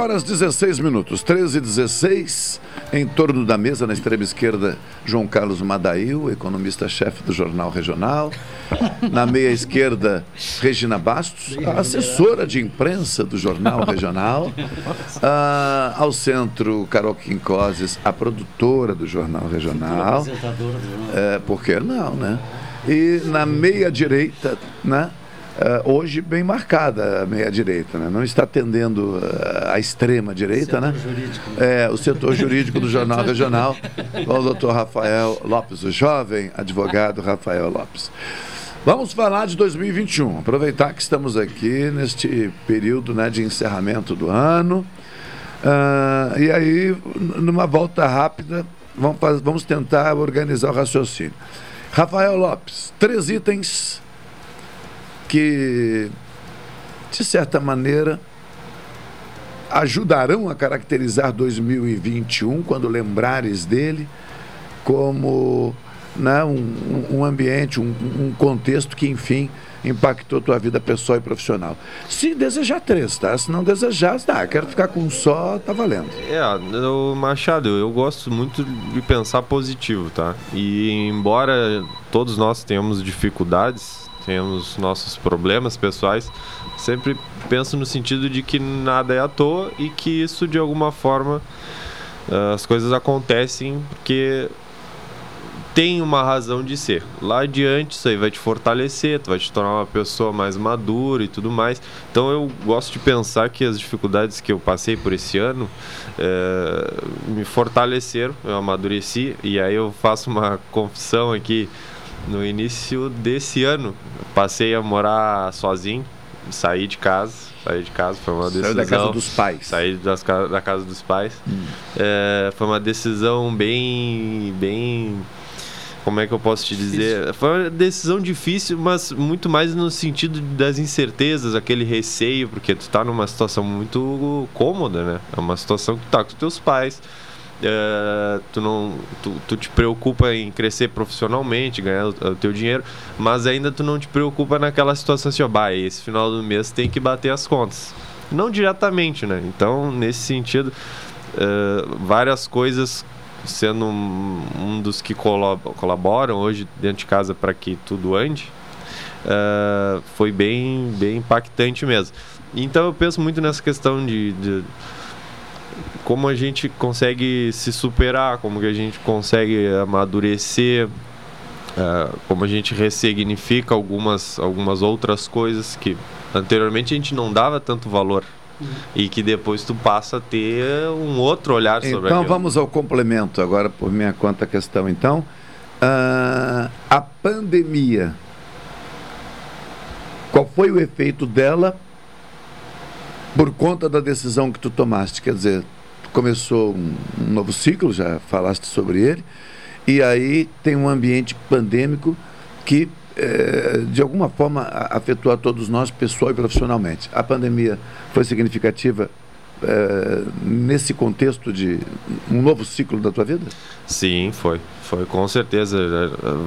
Horas 16 minutos, 13 e 16, em torno da mesa, na extrema esquerda, João Carlos Madail, economista-chefe do Jornal Regional. Na meia esquerda, Regina Bastos, assessora de imprensa do Jornal Regional. Ah, ao centro, Carol Quincoses, a produtora do Jornal Regional. É, por que não, né? E na meia direita, né? Uh, hoje bem marcada a meia-direita, né? não está atendendo uh, a extrema-direita, né? Jurídico. É, o setor jurídico do Jornal Regional, com o doutor Rafael Lopes, o jovem advogado Rafael Lopes. Vamos falar de 2021, aproveitar que estamos aqui neste período né, de encerramento do ano. Uh, e aí, numa volta rápida, vamos, vamos tentar organizar o raciocínio. Rafael Lopes, três itens que, de certa maneira, ajudarão a caracterizar 2021 quando lembrares dele como né, um, um ambiente, um, um contexto que, enfim, impactou tua vida pessoal e profissional. Se desejar três, tá? Se não desejar, tá, quero ficar com um só, tá valendo. É, o Machado, eu gosto muito de pensar positivo, tá? E embora todos nós tenhamos dificuldades, temos nossos problemas pessoais, sempre penso no sentido de que nada é à toa e que isso de alguma forma eh, as coisas acontecem porque tem uma razão de ser. Lá adiante isso aí vai te fortalecer, tu vai te tornar uma pessoa mais madura e tudo mais. Então eu gosto de pensar que as dificuldades que eu passei por esse ano é, me fortaleceram, eu amadureci e aí eu faço uma confissão aqui no início desse ano, passei a morar sozinho, saí de casa, saí de casa, foi uma decisão. Saiu da casa dos pais. Saí das, da casa dos pais. Hum. É, foi uma decisão bem, bem, como é que eu posso te dizer? Difícil. Foi uma decisão difícil, mas muito mais no sentido das incertezas, aquele receio, porque tu tá numa situação muito cômoda, né? É uma situação que tu tá com os teus pais Uh, tu não tu, tu, te preocupa em crescer profissionalmente ganhar o, o, teu dinheiro mas ainda tu não te preocupa naquela situação assim ó bah, esse final do mês tem que bater as contas. Não diretamente né? Então nesse sentido uh, várias coisas sendo um, um dos que colaboram hoje dentro de casa para que tudo ande uh, foi bem bem impactante mesmo. Então eu penso muito nessa questão de, de como a gente consegue se superar, como que a gente consegue amadurecer, uh, como a gente ressignifica algumas, algumas outras coisas que anteriormente a gente não dava tanto valor. E que depois tu passa a ter um outro olhar sobre Então vamos ao complemento agora por minha conta questão. Então, uh, a pandemia, qual foi o efeito dela por conta da decisão que tu tomaste? Quer dizer, começou um, um novo ciclo, já falaste sobre ele, e aí tem um ambiente pandêmico que é, de alguma forma afetou a todos nós, pessoal e profissionalmente. A pandemia foi significativa é, nesse contexto de um novo ciclo da tua vida? Sim, foi. Foi, com certeza.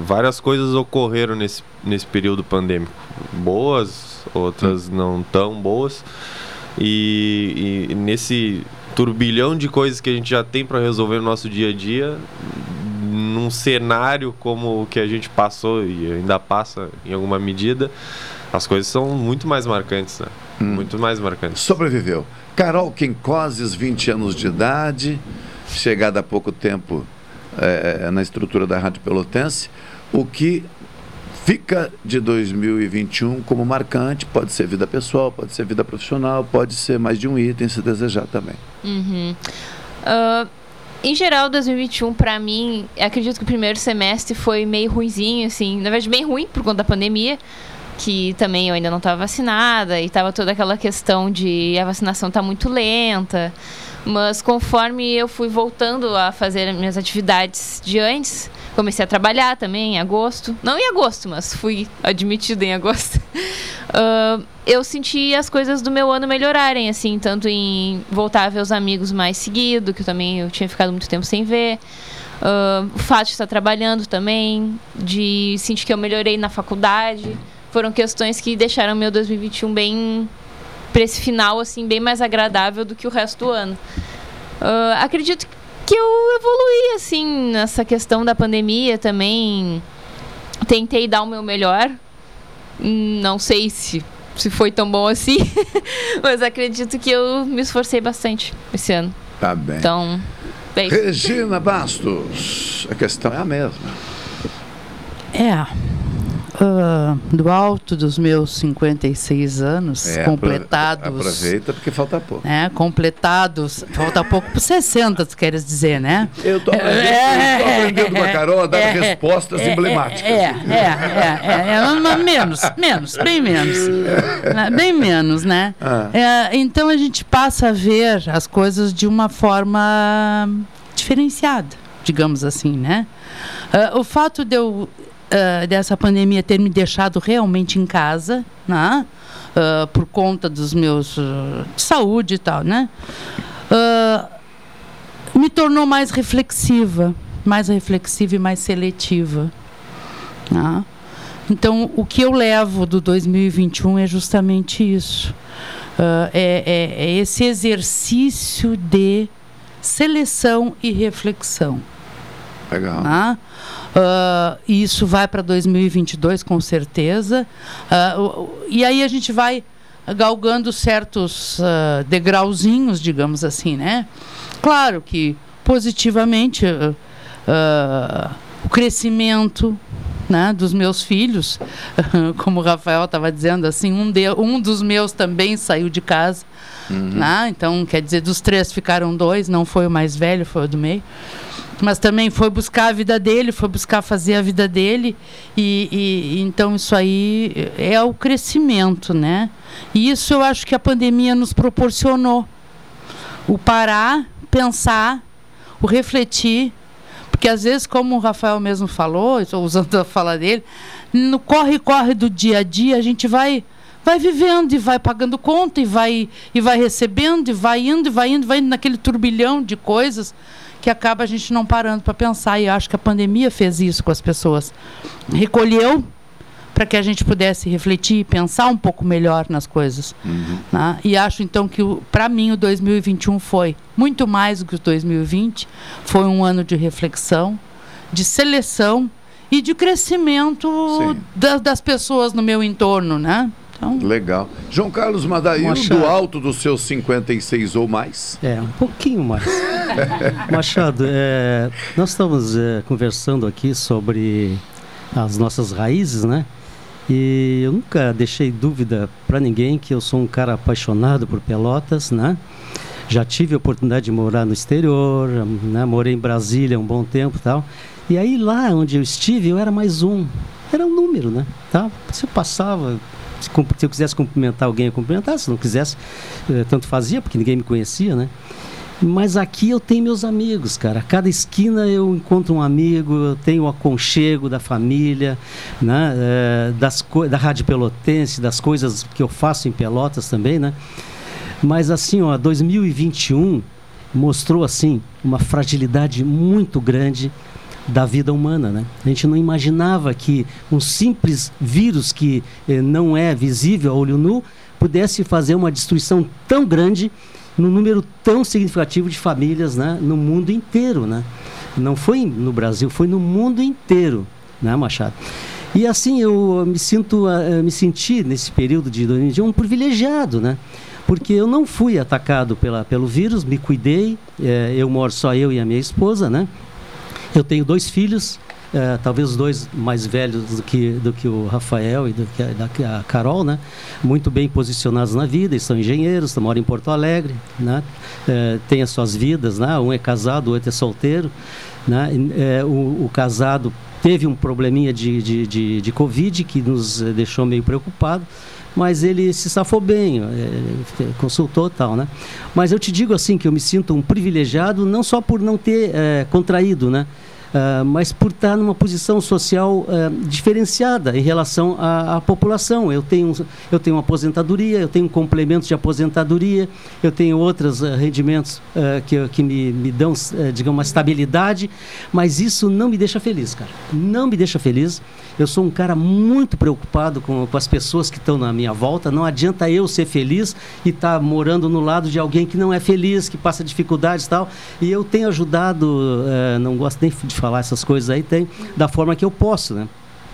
Várias coisas ocorreram nesse, nesse período pandêmico. Boas, outras hum. não tão boas. E, e, nesse turbilhão de coisas que a gente já tem para resolver no nosso dia a dia, num cenário como o que a gente passou e ainda passa em alguma medida, as coisas são muito mais marcantes, né? Hum. Muito mais marcantes. Sobreviveu. Carol Quincoses, 20 anos de idade, chegada há pouco tempo é, na estrutura da Rádio Pelotense, o que fica de 2021 como marcante, pode ser vida pessoal, pode ser vida profissional, pode ser mais de um item se desejar também. Uhum. Uh, em geral, 2021, para mim, acredito que o primeiro semestre foi meio ruizinho, assim, na verdade, bem ruim por conta da pandemia, que também eu ainda não estava vacinada e estava toda aquela questão de a vacinação tá muito lenta. Mas conforme eu fui voltando a fazer minhas atividades de antes, comecei a trabalhar também em agosto. Não em agosto, mas fui admitida em agosto. Uh, eu senti as coisas do meu ano melhorarem, assim, tanto em voltar a ver os amigos mais seguido, que eu também eu tinha ficado muito tempo sem ver. Uh, o fato de estar trabalhando também, de sentir que eu melhorei na faculdade. Foram questões que deixaram meu 2021 bem para esse final assim bem mais agradável do que o resto do ano. Uh, acredito que eu evoluí assim nessa questão da pandemia também. Tentei dar o meu melhor. Não sei se se foi tão bom assim, mas acredito que eu me esforcei bastante esse ano. Tá bem. Então, bem. Regina Bastos, a questão é a mesma. É. Uh, do alto dos meus 56 anos, É, completados. apro- Aproveita porque falta pouco. né, completados, falta pouco para 60, tu queres dizer, né? Eu tô aprendendo com a Carol a dar respostas emblemáticas. É, é, é, é, é, mas menos, menos, bem menos. Né, Bem menos, né? Ah. É, então a gente passa a ver as coisas de uma forma diferenciada, digamos assim, né? Ah, o fato de eu, ah, dessa pandemia ter me deixado realmente em casa, né? Ah, por conta dos meus de saúde e tal, né? Me tornou mais reflexiva, mais reflexiva e mais seletiva. né? Então, o que eu levo do 2021 é justamente isso. Ah, é, é- é esse exercício de seleção e reflexão. Legal. né? Ah, e isso vai para 2022 com certeza. O- e aí a gente vai galgando certos ah, degrauzinhos, digamos assim, né? Claro que positivamente o crescimento né, dos meus filhos, como o Rafael estava dizendo, assim, um, de, um dos meus também saiu de casa. né? Então, quer dizer, dos três ficaram dois, não foi o mais velho, foi o do meio mas também foi buscar a vida dele, foi buscar fazer a vida dele. E, e- então isso aí é o crescimento, né? E isso eu acho que a pandemia nos proporcionou. O parar, pensar, o refletir, porque às vezes, como o Rafael mesmo falou, estou usando a fala dele, no corre-corre do dia a dia a gente vai vai vivendo e vai pagando conta e vai e vai recebendo e vai indo e vai indo, vai indo naquele turbilhão de coisas que acaba a gente não parando para pensar e acho que a pandemia fez isso com as pessoas. Recolheu para que a gente pudesse refletir e pensar um pouco melhor nas coisas. né? E acho então que para mim o 2021 foi muito mais do que o 2020, foi um ano de reflexão, de seleção e de crescimento da- das pessoas no meu entorno, né? Então, Legal. João Carlos Madail, Machado. do alto dos seus 56 ou mais. É, um pouquinho mais. Machado, é, nós estamos é, conversando aqui sobre as nossas raízes, né? E eu nunca deixei dúvida para ninguém que eu sou um cara apaixonado por Pelotas, né? Já tive a oportunidade de morar no exterior, né? morei em Brasília um bom tempo e tal. E aí lá onde eu estive, eu era mais um. Era um número, né? Tá? Você passava, se, eu quisesse cumprimentar alguém, eu cumprimentava. Se não quisesse, eh, tanto fazia, porque ninguém me conhecia, né? Mas aqui eu tenho meus amigos, cara. A cada esquina eu encontro um amigo, eu tenho o aconchego da família, né? Eh, das da Rádio Pelotense, das coisas que eu faço em Pelotas também, né? Mas assim, ó, 2021 mostrou assim uma fragilidade muito grande da vida humana, né? A gente não imaginava que um simples vírus que eh, não é visível a olho nu pudesse fazer uma destruição tão grande num número tão significativo de famílias, né, no mundo inteiro, né? Não foi no Brasil, foi no mundo inteiro, né, Machado? E assim eu me sinto, eh, me senti nesse período de 2021 um privilegiado, né? Porque eu não fui atacado pela, pelo vírus, me cuidei, eh, eu moro só eu e a minha esposa, né? Eu tenho dois filhos, eh, talvez os dois mais velhos do que, do que o Rafael e do que a, a Carol, né? Muito bem posicionados na vida, são engenheiros, moram em Porto Alegre, né? Eh, têm as suas vidas, né? Um é casado, o outro é solteiro, né? Eh, o, o casado teve um probleminha de, de, de, de Covid que nos deixou meio preocupado, mas ele se safou bem, eh, consultou e tal, né? Mas eu te digo assim que eu me sinto um privilegiado não só por não ter eh, contraído, né? Uh, mas por estar numa posição social uh, diferenciada em relação à, à, população. Eu tenho, eu tenho aposentadoria, eu tenho um complemento de aposentadoria, eu tenho outros uh, rendimentos que, que me, me dão, digamos, uma estabilidade, mas isso não me deixa feliz, cara. Não me deixa feliz. Eu sou um cara muito preocupado com, com as pessoas que estão na minha volta. Não adianta eu ser feliz e estar tá morando no lado de alguém que não é feliz, que passa dificuldades e tal. E eu tenho ajudado, não gosto nem de falar essas coisas aí, tem da forma que eu posso, né?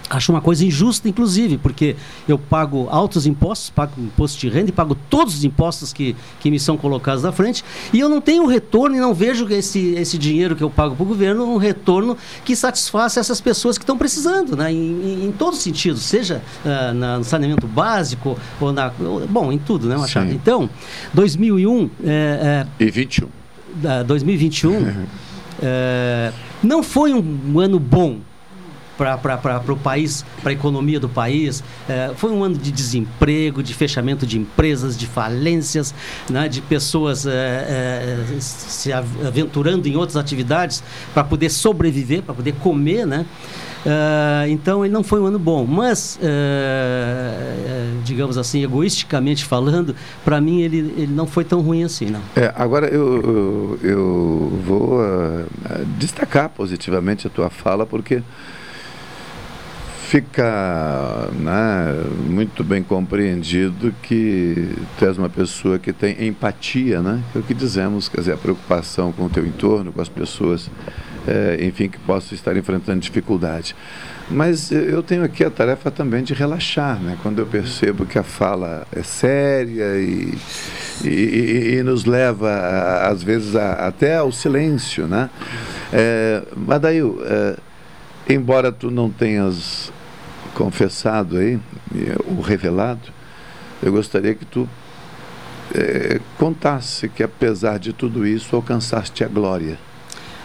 Acho uma coisa injusta, inclusive, porque eu pago altos impostos, pago imposto de renda e pago todos os impostos que, que me são colocados na frente, e eu não tenho retorno e não vejo esse, esse dinheiro que eu pago para o governo um retorno que satisfaça essas pessoas que estão precisando, né? em, em, em todos os sentidos, seja uh, na, no saneamento básico ou na. Bom, em tudo, né, Machado? Então, 2001. É, é, e 21. Uh, 2021. é, não foi um ano bom para o país, para a economia do país. É, foi um ano de desemprego, de fechamento de empresas, de falências, né, de pessoas é, é, se aventurando em outras atividades para poder sobreviver, para poder comer, né? Uh, então ele não foi um ano bom, mas uh, uh, digamos assim, egoisticamente falando, para mim ele, ele não foi tão ruim assim, não. É, agora eu, eu, eu vou destacar positivamente a tua fala porque fica né, muito bem compreendido que tu és uma pessoa que tem empatia, né? É o que dizemos, quer dizer, a preocupação com o teu entorno, com as pessoas, é, enfim, que possam estar enfrentando dificuldade. Mas eu tenho aqui a tarefa também de relaxar, né? Quando eu percebo que a fala é séria e, e, e nos leva, às vezes, a, até ao silêncio, né? É, Madail, é, embora tu não tenhas confessado aí, o revelado, eu gostaria que tu é, contasse que apesar de tudo isso alcançaste a glória.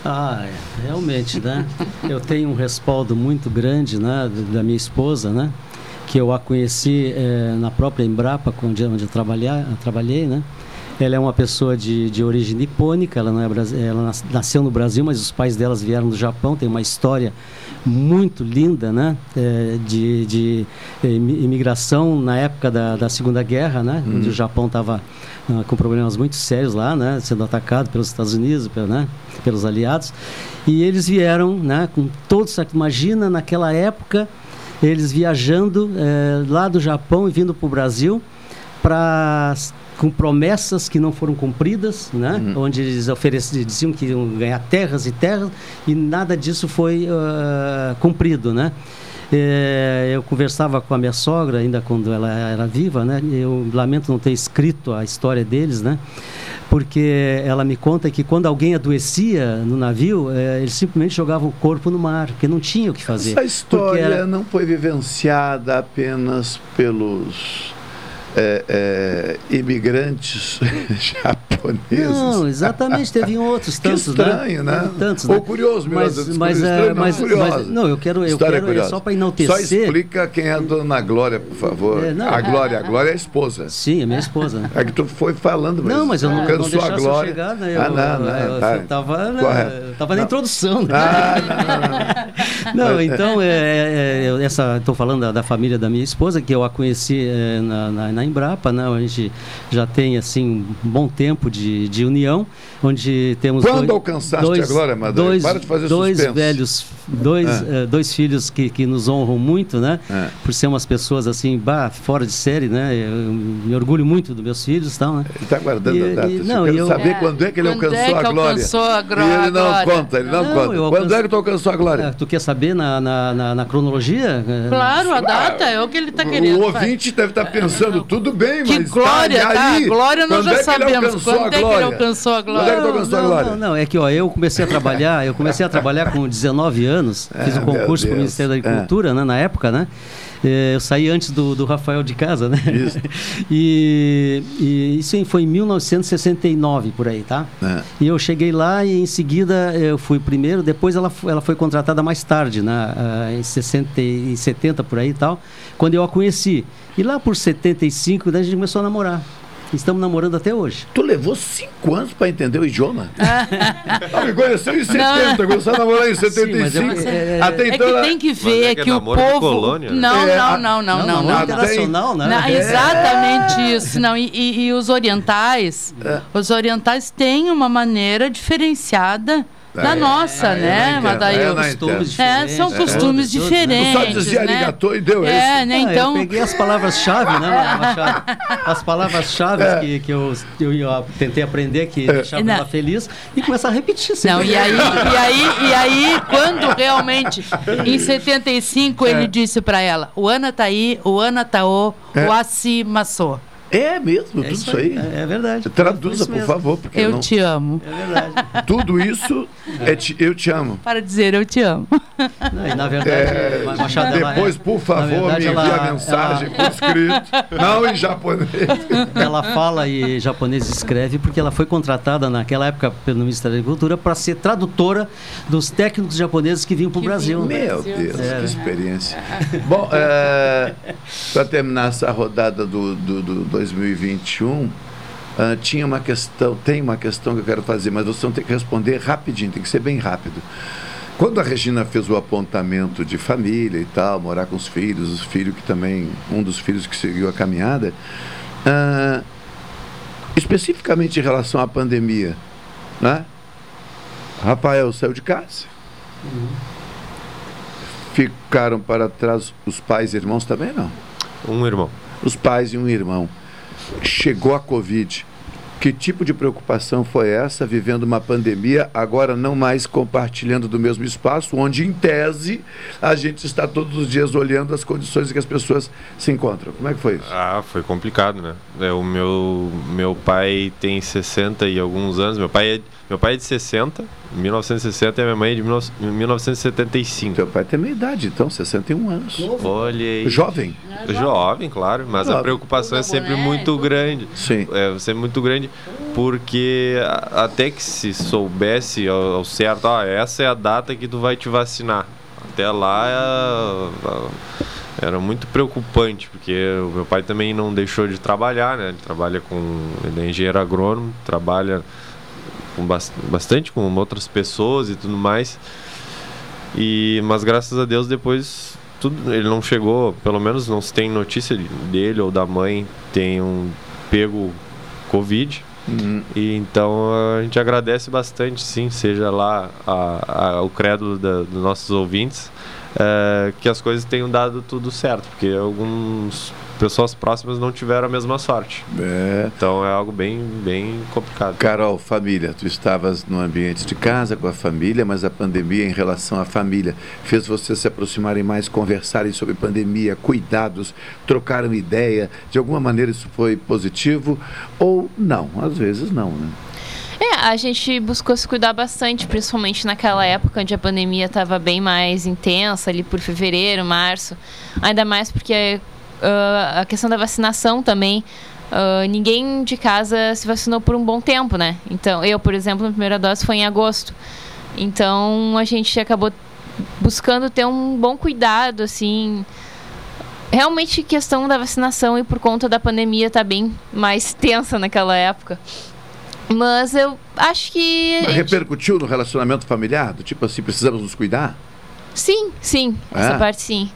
Ah, realmente, né? eu tenho um respaldo muito grande, né, da minha esposa, né? Que eu a conheci é, na própria Embrapa, onde, onde eu, trabalhei, eu trabalhei, né? Ela é uma pessoa de, de origem nipônica, ela, não é, ela nasceu no Brasil, mas os pais delas vieram do Japão, tem uma história muito linda, né? É, de, de imigração na época da, da Segunda Guerra, né? Hum. Onde o Japão estava com problemas muito sérios lá, né? Sendo atacado pelos Estados Unidos, pelo, né? pelos aliados. E eles vieram, né? Com todos, imagina naquela época eles viajando é, lá do Japão e vindo para o Brasil para com promessas que não foram cumpridas, né? Uhum. Onde eles ofereciam, diziam que iam ganhar terras e terras e nada disso foi uh, cumprido, né? É, eu conversava com a minha sogra ainda quando ela era viva, né? Eu lamento não ter escrito a história deles, né? Porque ela me conta que quando alguém adoecia no navio, é, eles simplesmente jogavam o corpo no mar, porque não tinha o que fazer. Essa história era... não foi vivenciada apenas pelos é, é, imigrantes japoneses. Não, exatamente, teve outros tantos. Que estranho, né? né? Tantos, Ou né? curioso, mas, mas, mas, estranho, é, não, mas, mas, não, eu quero, eu quero é só para enaltecer. Só explica quem é a dona Glória, por favor. É, não, a Glória, a Glória é a esposa. Sim, é minha esposa. É que tu foi falando, mas não, mas eu não, não a Glória. Chegar, né? eu, ah, não, não, eu, tá. eu tava, na, tava na introdução. Né? Ah, não, não, então é, é, essa, estou falando da, da, família da minha esposa que eu a conheci na, na, na Embrapa, né? gente já tem assim um bom tempo de, de união, onde temos quando dois, alcançaste dois, agora, Madre? Dois, Para de fazer dois suspense. velhos, dois, é. uh, dois filhos que, que nos honram muito, né? É. Por ser umas pessoas assim, bah, fora de série, né? Eu me orgulho muito dos meus filhos, tal, né? Ele está guardando e, a data. E, não, eu, saber é, quando é que ele alcançou é que a glória. Alcançou a glória. E ele não conta, ele não, não conta. Alcanço... Quando é que tu alcançou a glória? É, tu quer saber na, na, na, na cronologia? Claro, a data é o que ele está querendo. O ouvinte deve estar pensando, tudo bem, que mas glória, tá, tá aí, glória nós já é sabemos. Quando é que ele alcançou a glória? Quando é que tu alcançou a glória? Não, não, é que ó, eu comecei a trabalhar, eu comecei a trabalhar com 19 anos, fiz um concurso para o Ministério da Agricultura, é. né, na época, né? É, eu saí antes do, do Rafael de casa, né? Isso. e, e, isso foi em 1969, por aí, tá? É. E eu cheguei lá e em seguida eu fui primeiro, depois ela, ela foi contratada mais tarde, né? Ah, em 60 e 70 por aí e tal, quando eu a conheci. E lá por 75, daí a gente começou a namorar. Estamos namorando até hoje. Tu levou cinco anos para entender o idioma? Ela me conheceu em 70, começou a namorar em 75. Sim, é, Até É então que tem que Mas ver é que que, é o namoro de povo. colônia, né? Não, É, não, não, não, não, não, namoro não. internacional, né? Não, É. exatamente isso. Não, e, e- e os orientais, É. os orientais têm uma maneira diferenciada da É, nossa, é, né, não Costumes entendo. É, são costumes tudo, diferentes. Tu só dizia né? arigatô e deu É, isso. né? Ah, Então. Eu peguei as palavras-chave, né, Machado? As palavras-chave É. que, que eu, eu, eu tentei aprender, que deixavam Não. ela feliz, e começar a repetir. Não, e aí, e aí, e aí, quando realmente, em 75, É. ele disse pra ela: o Ana tá aí, o Ana tá o, É. o Assi Massô. É mesmo, É tudo isso aí. é- é verdade. Traduza, isso por favor, porque Eu não- te amo. É verdade. tudo isso é te- eu te amo. Para dizer eu te amo. Não, e na verdade, É, Machado, ela depois, é- por favor, verdade, me envie ela- a mensagem ela- por escrito, não em japonês. Ela fala e japonês escreve porque ela foi contratada naquela época pelo Ministério da Agricultura para ser tradutora dos técnicos japoneses que vinham para o Brasil. Meu Deus, É. que experiência. Bom, para terminar essa rodada do, do, do 2021, ah, tinha uma questão, tem uma questão que eu quero fazer, mas vocês vão ter que responder rapidinho, tem que ser bem rápido. Quando a Regina fez o apontamento de família e tal, morar com os filhos, os filhos que também, um dos filhos que seguiu a caminhada, ah, especificamente em relação à pandemia, né? Rafael saiu de casa. Ficaram para trás os pais e irmãos também não? Um irmão. Os pais e um irmão. Chegou a Covid. Que tipo de preocupação foi essa, vivendo uma pandemia, agora não mais compartilhando do mesmo espaço, onde, em tese, a gente está todos os dias olhando as condições em que as pessoas se encontram? Como é que foi isso? Ah, foi complicado, né? É, o meu, meu pai tem 60 e alguns anos. Meu pai é, meu pai é de 60, 1960, e a minha mãe é de 19 1975. Teu pai tem meia idade, então, 61 anos. Olha aí. Jovem. Jovem, claro, mas Jovem. a preocupação é sempre muito grande. Sim. É sempre muito grande, porque até que se soubesse ao, ao certo, ah, essa é a data que tu vai te vacinar. Até lá é, é, era muito preocupante, porque o meu pai também não deixou de trabalhar, né? Ele trabalha com. Ele é engenheiro agrônomo, trabalha com bas- bastante com outras pessoas e tudo mais. E, mas graças a Deus depois tudo, ele não chegou, pelo menos não se tem notícia dele ou da mãe tenham pego Covid. E então a gente agradece bastante, sim, seja lá a, a- o credo da- dos nossos ouvintes, eh, que as coisas tenham dado tudo certo, porque algumas pessoas próximas não tiveram a mesma sorte. É. Então é algo bem, bem complicado. Carol, família, tu estavas no ambiente de casa com a família, mas a pandemia em relação à família fez vocês se aproximarem mais, conversarem sobre pandemia, cuidados, trocaram ideia. De alguma maneira isso foi positivo ou não? Às vezes não, né? É, a gente buscou se cuidar bastante, principalmente naquela época onde a pandemia estava bem mais intensa, ali por fevereiro, março. Ainda mais porque ah, a questão da vacinação também. ah, ninguém de casa se vacinou por um bom tempo, né? Então, eu, por exemplo, a primeira dose foi em agosto. Então, a gente acabou buscando ter um bom cuidado, assim. Realmente, questão da vacinação e por conta da pandemia tá bem mais tensa naquela época. Mas eu acho que. Mas repercutiu no relacionamento familiar? Do tipo assim, precisamos nos cuidar? Sim, sim, essa É? parte sim.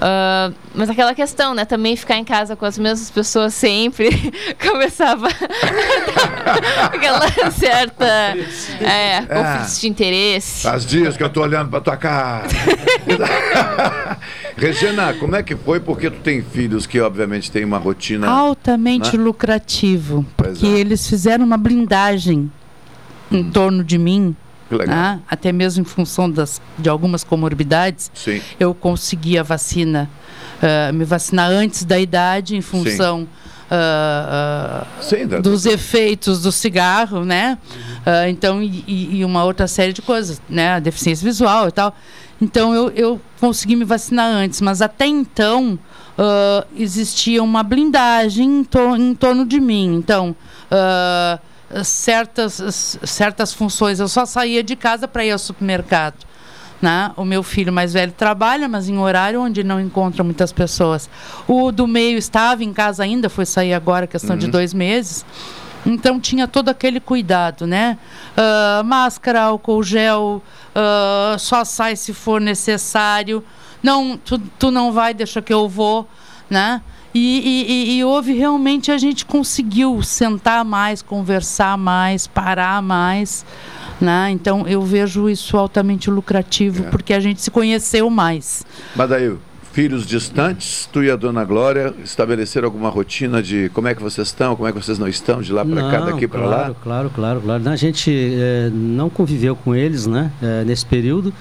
Ah, mas aquela questão, né? Também ficar em casa com as mesmas pessoas sempre começava aquela certa é, conflitos de interesse. Faz dias que eu tô olhando pra tua cara. Regina, como é que foi? Porque tu tem filhos que obviamente têm uma rotina Altamente né? lucrativo. Pois Porque é. eles fizeram uma blindagem em torno de mim. Né? Até mesmo em função das, de algumas comorbidades. Sim. Eu consegui a vacina, ah, me vacinar antes da idade, em função. ah, ah, Sim, da- dos efeitos do cigarro, né? Ah, então, e- e, uma outra série de coisas, né? A deficiência visual e tal. Então, eu, eu consegui me vacinar antes, mas até então ah, existia uma blindagem em, em torno de mim. Então, ah, certas, certas funções, eu só saía de casa para ir ao supermercado. Né? O meu filho mais velho trabalha, mas em horário onde não encontra muitas pessoas. O do meio estava em casa ainda, foi sair agora, questão de Uhum. dois meses. Então tinha todo aquele cuidado, né? Ah, máscara, álcool gel, ah, só sai se for necessário. Não, tu, tu não vai, deixa que eu vou, né? E, e, e- e houve realmente a gente conseguiu sentar mais, conversar mais, parar mais, né? Então eu vejo isso altamente lucrativo porque a gente se conheceu mais. Mas daí, filhos distantes, tu e a dona Glória estabeleceram alguma rotina de como é que vocês estão, como é que vocês não estão, de lá para cá, daqui para claro, lá? Claro, claro, claro. A gente eh, não conviveu com eles, né, eh, nesse período,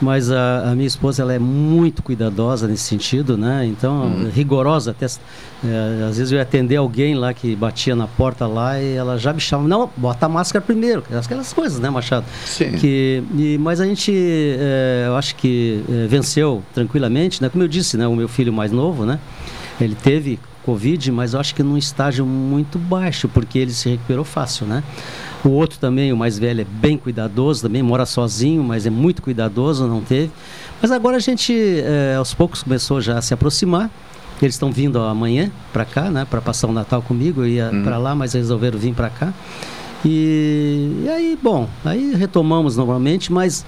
mas a, a minha esposa ela é muito cuidadosa nesse sentido, né? Então, Uhum. rigorosa até. eh, às vezes eu ia atender alguém lá que batia na porta lá e ela já me chamava, não, bota a máscara primeiro, aquelas coisas, né, Machado? Sim. Que, e, mas a gente, eh, eu acho que eh, venceu tranquilamente, né? Como eu disse, né, o meu filho mais novo, né? Ele teve Covid, mas eu acho que num estágio muito baixo, porque ele se recuperou fácil, né? O outro também, o mais velho, é bem cuidadoso, também mora sozinho, mas é muito cuidadoso, não teve. Mas agora a gente, eh, aos poucos, começou já a se aproximar. Eles estão vindo amanhã para cá, né? Para passar o Natal comigo. Eu ia para lá, mas resolveram vir para cá. E, e aí, bom, aí retomamos novamente, mas,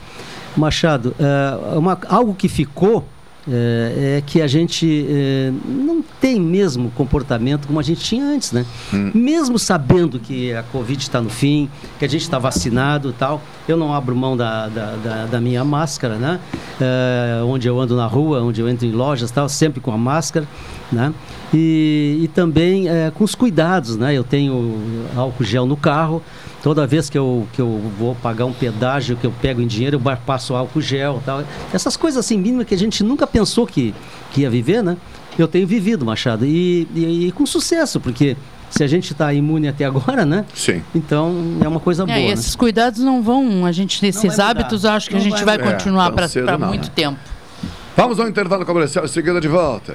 Machado, eh, uma, algo que ficou eh, é, que a gente eh, não tem mesmo comportamento como a gente tinha antes, né? Mesmo sabendo que a Covid está no fim, que a gente está vacinado e tal, eu não abro mão da, da, da- da minha máscara, né? Eh, onde eu ando na rua, onde eu entro em lojas tal, sempre com a máscara, né? E, e também eh, com os cuidados, né? Eu tenho álcool gel no carro, toda vez que eu, que eu vou pagar um pedágio, que eu pego em dinheiro, eu passo álcool gel tal. Essas coisas assim mínimas que a gente nunca pensou que, que ia viver, né? Eu tenho vivido, Machado, e, e, e com sucesso, porque se a gente está imune até agora, né? Sim. Então é uma coisa É, boa. e né? esses cuidados não vão, a gente mudar. hábitos, eu acho que Não a gente vai vai, continuar É, para muito né? tempo. Vamos ao intervalo comercial, em seguida de volta.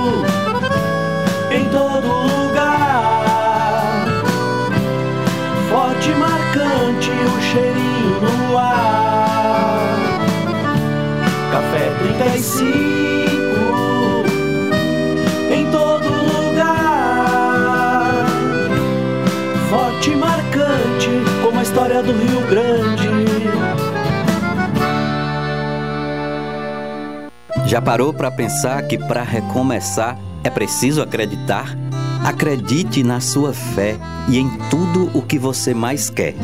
do Rio Grande. Já parou para pensar que para recomeçar é preciso acreditar? Acredite na sua fé e em tudo o que você mais quer.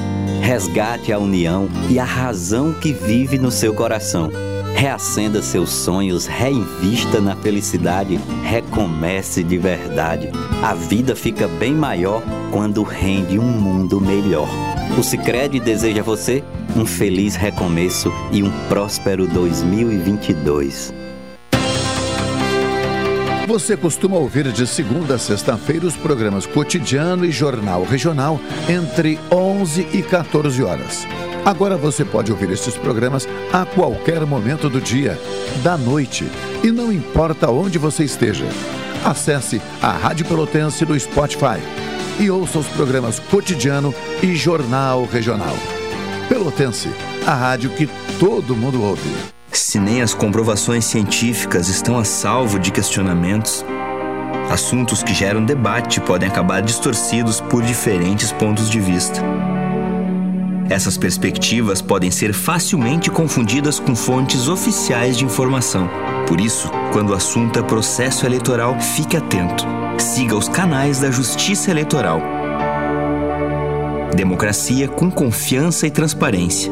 Resgate a união e a razão que vive no seu coração. Reacenda seus sonhos, reinvista na felicidade, recomece de verdade. A vida fica bem maior quando rende um mundo melhor. O Sicredi deseja a você um feliz recomeço e um próspero 2022. Você costuma ouvir de segunda a sexta-feira os programas Cotidiano e Jornal Regional entre 11 e 14 horas. Agora você pode ouvir esses programas a qualquer momento do dia, da noite e não importa onde você esteja. Acesse a Rádio Pelotense no Spotify e ouça os programas Cotidiano e Jornal Regional. Pelotense, a rádio que todo mundo ouve. Se nem as comprovações científicas estão a salvo de questionamentos, assuntos que geram debate podem acabar distorcidos por diferentes pontos de vista. Essas perspectivas podem ser facilmente confundidas com fontes oficiais de informação. Por isso, quando o assunto é processo eleitoral, fique atento. Siga os canais da Justiça Eleitoral. Democracia com confiança e transparência.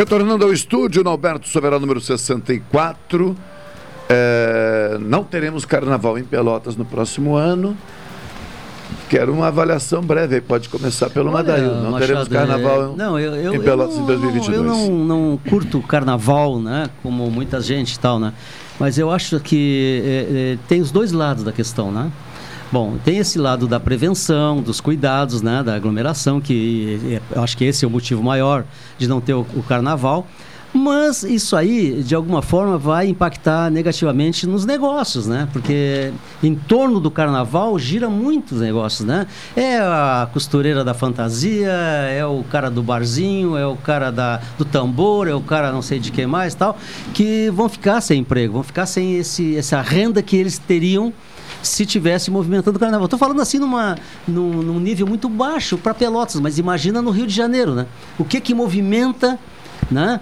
Retornando ao estúdio, no Alberto Soberano, número 64. É, não teremos carnaval em Pelotas no próximo ano. Quero uma avaliação breve aí, pode começar pelo Olha, Madail. Não Machado, teremos carnaval é, não, eu, eu, em Pelotas eu em 2022. Eu não, não curto carnaval, né? Como muita gente e tal, né? Mas eu acho que é, é, tem os dois lados da questão, né? Bom, tem esse lado da prevenção, dos cuidados, né, da aglomeração, que é, eu acho que esse é o motivo maior de não ter o, o carnaval. Mas isso aí, de alguma forma, vai impactar negativamente nos negócios, né? Porque em torno do carnaval gira muitos negócios, né? É a costureira da fantasia, é o cara do barzinho, é o cara da, do tambor, é o cara não sei de quem mais tal, que vão ficar sem emprego, vão ficar sem esse, essa renda que eles teriam se tivesse movimentando o carnaval. Estou falando assim numa, num, num nível muito baixo para Pelotas, mas imagina no Rio de Janeiro, né? O que que movimenta né,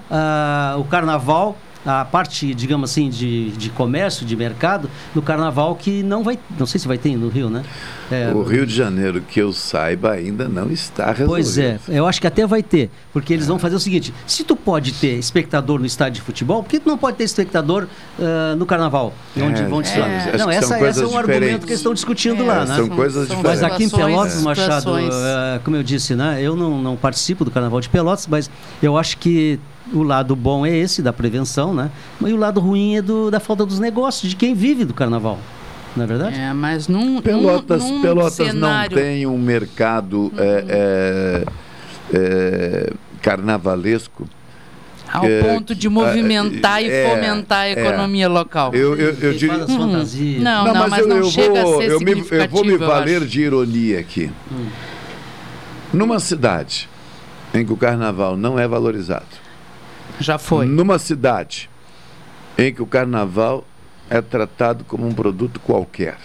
o carnaval a parte, digamos assim, de, de comércio, de mercado, no carnaval que não vai, não sei se vai ter no Rio, né? É, o Rio de Janeiro, que eu saiba, ainda não está resolvido. Pois é, eu acho que até vai ter, porque eles é. vão fazer o seguinte: se tu pode ter espectador no estádio de futebol, por que tu não pode ter espectador uh, no carnaval? É, onde vão desfilar? Não, essa, essa é um argumento que eles estão discutindo lá, né? São coisas diferentes. Mas aqui em Pelotas, Machado, uh, como eu disse, né? Eu não, não participo do carnaval de Pelotas, mas eu acho que o lado bom é esse, da prevenção, né? E o lado ruim é do, da falta dos negócios, de quem vive do carnaval. Não é verdade? É, mas num, Pelotas, num, num Pelotas cenário... não tem um mercado uhum. é, é, carnavalesco ao é, ponto de movimentar e é, fomentar a economia é. local. Eu, eu, eu diria... Hum, não, não, não, mas, não eu, chega vou, a ser eu, me, eu vou me valer de ironia aqui. Hum. Numa cidade em que o carnaval não é valorizado, já foi. Numa cidade em que o carnaval é tratado como um produto qualquer.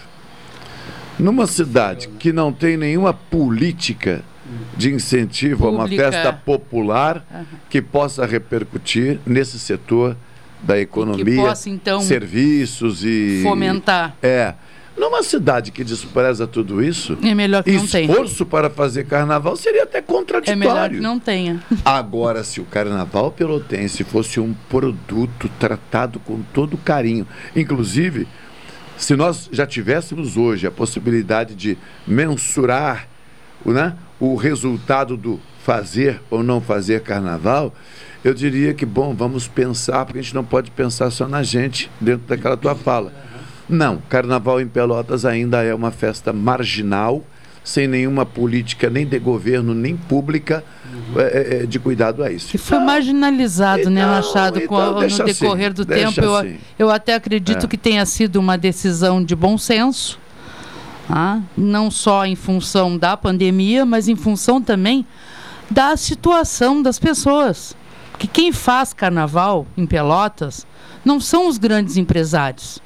Numa cidade que não tem nenhuma política de incentivo Pública. a uma festa popular que possa repercutir nesse setor da economia, que possa, então, serviços e fomentar. É. Numa cidade que despreza tudo isso, é melhor que não tenha. esforço para fazer carnaval seria até contraditório. É melhor que não tenha. Agora, se o carnaval pelotense fosse um produto tratado com todo carinho, inclusive, se nós já tivéssemos hoje a possibilidade de mensurar né, o resultado do fazer ou não fazer carnaval, eu diria que, bom, vamos pensar, porque a gente não pode pensar só na gente dentro daquela tua fala não, Carnaval em Pelotas ainda é uma festa marginal, sem nenhuma política nem de governo, nem pública uhum. é, é, de cuidado a isso. Que foi marginalizado, né, então, né, Machado, então, com, no decorrer assim, do tempo. Assim. Eu, eu até acredito é. que tenha sido uma decisão de bom senso, ah, não só em função da pandemia, mas em função também da situação das pessoas. Que quem faz carnaval em Pelotas não são os grandes empresários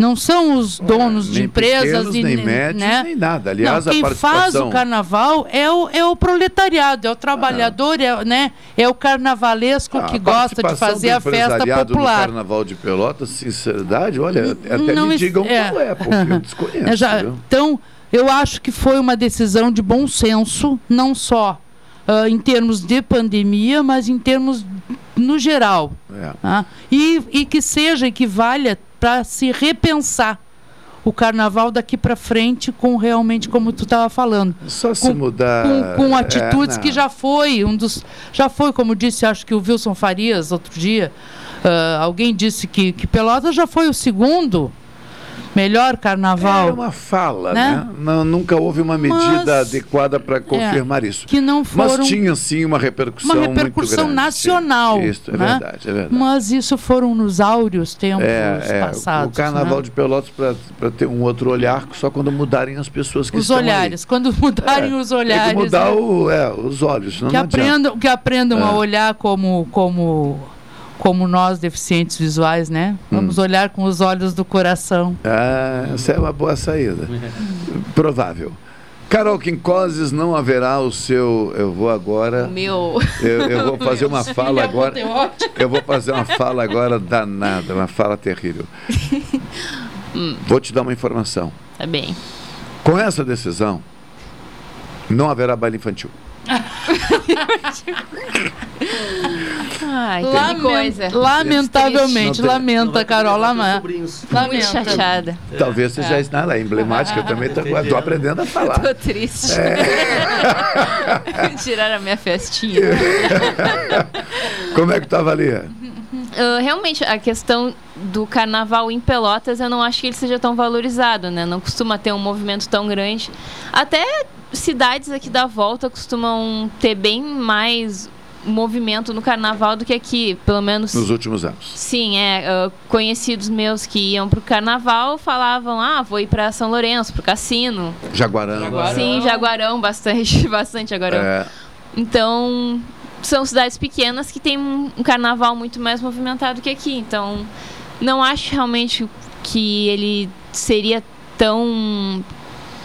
não são os donos de empresas pequenos, e nem médios, né? nem nada. Aliás, não, quem participação... faz o carnaval é o, é o proletariado, é o trabalhador, ah. é, né? é o carnavalesco ah, que gosta de fazer a festa popular. No carnaval de Pelotas, sinceridade, olha, até não, me digam é, qual é, porque eu desconheço. É já, então, eu acho que foi uma decisão de bom senso, não só uh, em termos de pandemia, mas em termos no geral. É. Tá? E, e que seja e que valha para se repensar o carnaval daqui para frente com realmente como tu estava falando. Só com, se mudar. com, com atitudes é, que já foi um dos já foi como disse acho que o Wilson Farias outro dia uh, alguém disse que, que Pelotas já foi o segundo Melhor carnaval. É uma fala, Né? né? Não, nunca houve uma medida Mas- adequada para confirmar isso. que não foram- Mas tinha sim uma repercussão Uma repercussão nacional. Sim, Isso, é né? verdade, é verdade. Mas isso foram nos áureos tempos É, é, passados. o Carnaval né? de Pelotas para ter um outro olhar só quando mudarem as pessoas que Os estão aí. olhares. Quando mudarem É, os Tem olhares. que mudar né? o, é, os olhos, senão que não aprendam, que aprendam É. a olhar como, como, como nós, deficientes visuais, né? Vamos Hum. olhar com os olhos do coração. Ah, essa é uma boa saída. Provável. Carol Quincoses não haverá o seu. Eu vou agora. O meu. Eu, eu vou fazer uma fala agora. Eu vou fazer uma fala agora danada, uma fala terrível. Vou te dar uma informação. Tá bem. Com essa decisão, não haverá baile infantil. Ai, coisa. Lamentavelmente, Não lamenta, Carol. Lama, Muito lamenta. chateada. Talvez seja isso. Não, ela é emblemática, eu também estou aprendendo a falar. Tô triste. Tiraram a minha festinha. Como é que estava ali? Ah, realmente, a questão do carnaval em Pelotas, eu não acho que ele seja tão valorizado, né? Não costuma ter um movimento tão grande. Até cidades aqui da volta costumam ter bem mais movimento no carnaval do que aqui, pelo menos. Nos últimos anos. Sim, é. ah, conhecidos meus que iam pro carnaval falavam: ah, vou ir pra São Lourenço, pro cassino. Jaguarão. Sim, Jaguarão, bastante, bastante Jaguarão. É, Então, são cidades pequenas que têm um um carnaval muito mais movimentado que aqui. Então, não acho realmente que ele seria tão.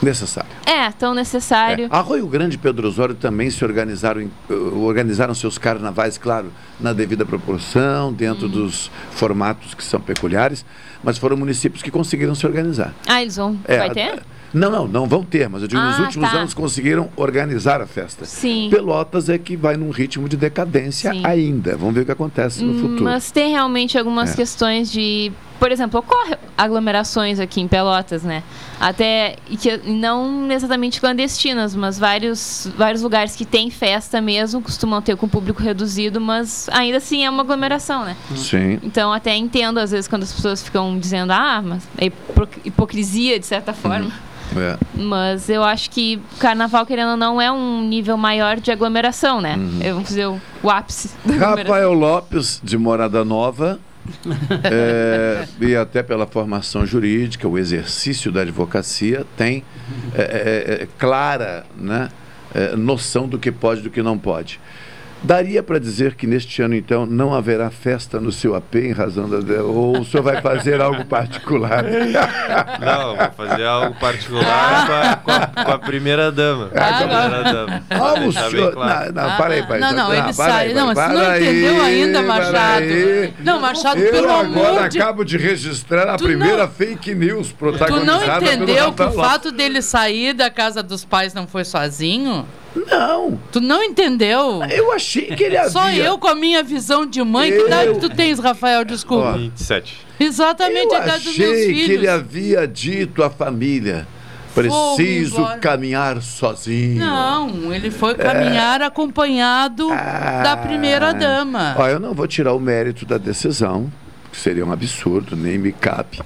Necessário. É, tão necessário. É. Arroio Grande e Pedro Osório também se organizaram, eh, organizaram seus carnavais, claro, na devida proporção, dentro dos formatos que são peculiares, mas foram municípios que conseguiram se organizar. Ah, eles vão. É, vai ter? Não, não, não vão ter, mas eu digo, nos Ah, últimos tá. anos conseguiram organizar a festa. Sim. Pelotas é que vai num ritmo de decadência Sim. ainda. Vamos ver o que acontece no futuro. Mas tem realmente algumas É. questões de. Por exemplo, ocorre aglomerações aqui em Pelotas, né? Até. Que não exatamente clandestinas, mas vários, vários lugares que tem festa mesmo costumam ter com público reduzido, mas ainda assim é uma aglomeração, né? Sim. Então até entendo, às vezes, quando as pessoas ficam dizendo, ah, mas é hipo- hipocrisia, de certa forma. É. Mas eu acho que o carnaval, querendo ou não, é um nível maior de aglomeração, né? Uhum. É, Vamos dizer, o, o ápice. Rafael Lopes, de Morada Nova, é, e até pela formação jurídica, o exercício da advocacia, tem é, é, é, clara né, é, noção do que pode e do que não pode. Daria para dizer que neste ano, então, não haverá festa no seu AP em razão da. Ou o senhor vai fazer algo particular? Não, vou fazer algo particular com a, com a- com a primeira dama. Com a primeira dama. Ah, o bem senhor. claro. Não, não, para aí, para aí. Não, não, ele para sai. aí, Não, você não aí, entendeu ainda, Machado. Não, Machado, Eu pelo agora amor de acabo de registrar a primeira fake news Tu protagonizada não pelo entendeu que o fato dele sair da casa dos pais não foi sozinho? Não. Tu não entendeu? Eu achei que ele Só havia- eu com a minha visão de mãe. Que idade tu tens, Rafael? Desculpa. 27. Exatamente Eu a idade dos meus achei filhos. que ele havia dito à família: preciso caminhar sozinho. Não, ele foi caminhar acompanhado da primeira dama. Ó, eu não vou tirar o mérito da decisão, que seria um absurdo, nem me cabe.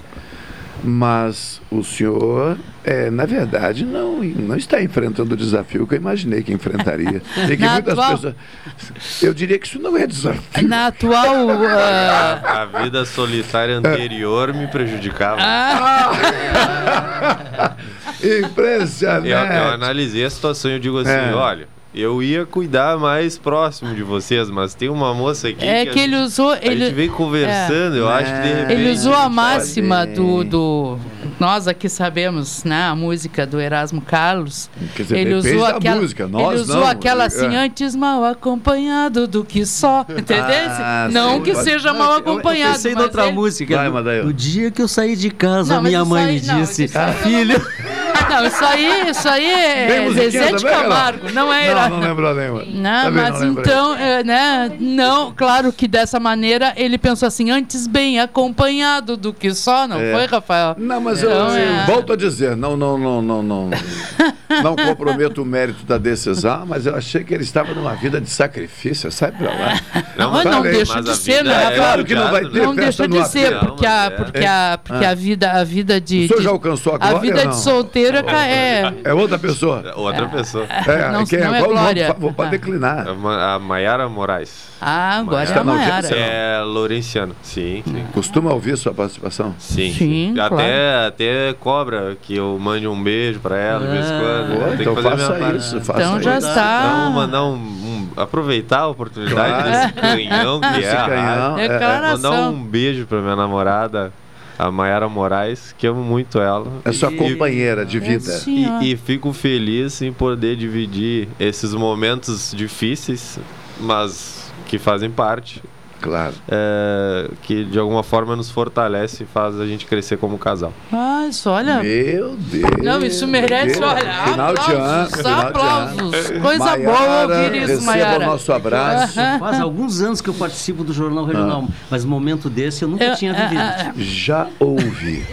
Mas o senhor, é, na verdade, não, não está enfrentando o desafio que eu imaginei que enfrentaria. E que Na muitas atual- pessoas. Eu diria que isso não é desafio. Na atual. ah, A vida solitária anterior me prejudicava. Ah. Impressionante. Eu, eu analisei a situação e eu digo assim, É. olha, eu ia cuidar mais próximo de vocês, mas tem uma moça aqui É que, que a ele gente- usou. a Ele, gente veio conversando, eu acho que de repente... Ele usou a gente máxima do, do. Nós aqui sabemos, né? A música do Erasmo Carlos. Quer dizer, ele usou aquela. música, nós ele usou não. aquela assim, É. antes mal acompanhado do que só. Entendeu? Ah, não sim, que pode- seja Não, mal eu- eu acompanhado. Pensei mas noutra ele- música. Vai, no, Madail. no dia que eu saí de casa, Não, minha mãe aí- me não, disse: aí- Filho. Não, isso aí, isso aí é Zezé de? Camargo, não é Não, não lembrou nenhuma. Não, Também mas não então, é, né? Não, claro que dessa maneira ele pensou assim, antes bem acompanhado do que só, não É. foi, Rafael? Não, mas eu, Então, é. volto a dizer, não, não, não, não, não. não comprometo o mérito da decisão, mas eu achei que ele estava numa vida de sacrifício, sai pra lá. Não, mas não deixa de ser, né? É claro que não vai ter Não deixa de ser, porque a, porque a, porque Ah. a vida, a vida de. O senhor já alcançou a A glória vida ou não? de solteiro é ca- é. É outra pessoa. Outra pessoa. É, Não, quem não é nome? glória. Fa- Vou para declinar. A Ma- A Maiara Moraes. Ah, agora é a Maiara. É Lourenciano, sim. sim. Costuma ouvir sua participação? Sim. Sim, até, claro. até cobra que eu mande um beijo pra ela de vez em quando. Pô, Tem que então fazer a faça minha parte. isso, faça Então já isso. está. Então, mandar um, um- aproveitar a oportunidade Claro. desse canhão que é canhão, é, é. Mandar um beijo pra minha namorada, a Mayara Moraes, que amo muito ela. É sua E- companheira de vida. E, e fico feliz em poder dividir esses momentos difíceis, mas que fazem parte. Claro. é, que de alguma forma nos fortalece e faz a gente crescer como casal. Ah, isso, olha. Meu Deus. Não, isso merece, Deus. olha, Final de ano. aplausos, final de ano. aplausos. Coisa Maiara, boa ouvir isso, receba Maiara. o nosso abraço. Faz alguns anos que eu participo do Jornal Regional, mas momento desse eu nunca Eu- tinha ah, vivido. ah, Já ouvi.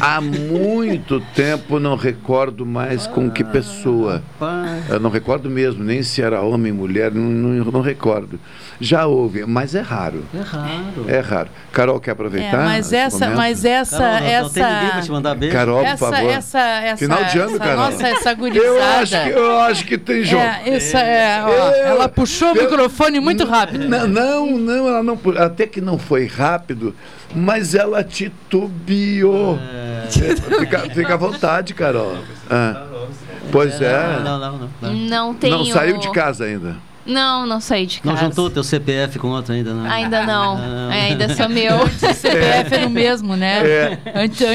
Há muito tempo não recordo mais com que pessoa. Rapaz. Eu não recordo mesmo, nem se era homem, mulher, não, não, não recordo. Já houve, mas é raro. É raro. É raro. Carol, quer É, aproveitar? mas esse essa, momento? mas essa, Carol, não, não tem ninguém pra essa, te mandar beijo. Carol, por essa, favor. essa, essa, Final de ano, essa, Carol. nossa, essa Eu gurizada. acho, que, eu acho que tem jogo. É, essa é, ó, Eu- ela puxou o eu- microfone muito rápido. Não, não, não, ela não. Até que não foi rápido, mas ela titubeou. Fica, fica à vontade, Carol. Ah. Pois é. Não, não, não. Não, Não. Não saiu de casa ainda. Não, não saí de casa. não juntou o teu CPF com outro ainda, não? Ainda não. Não. É, ainda sou meu. O CPF era o mesmo, né? É.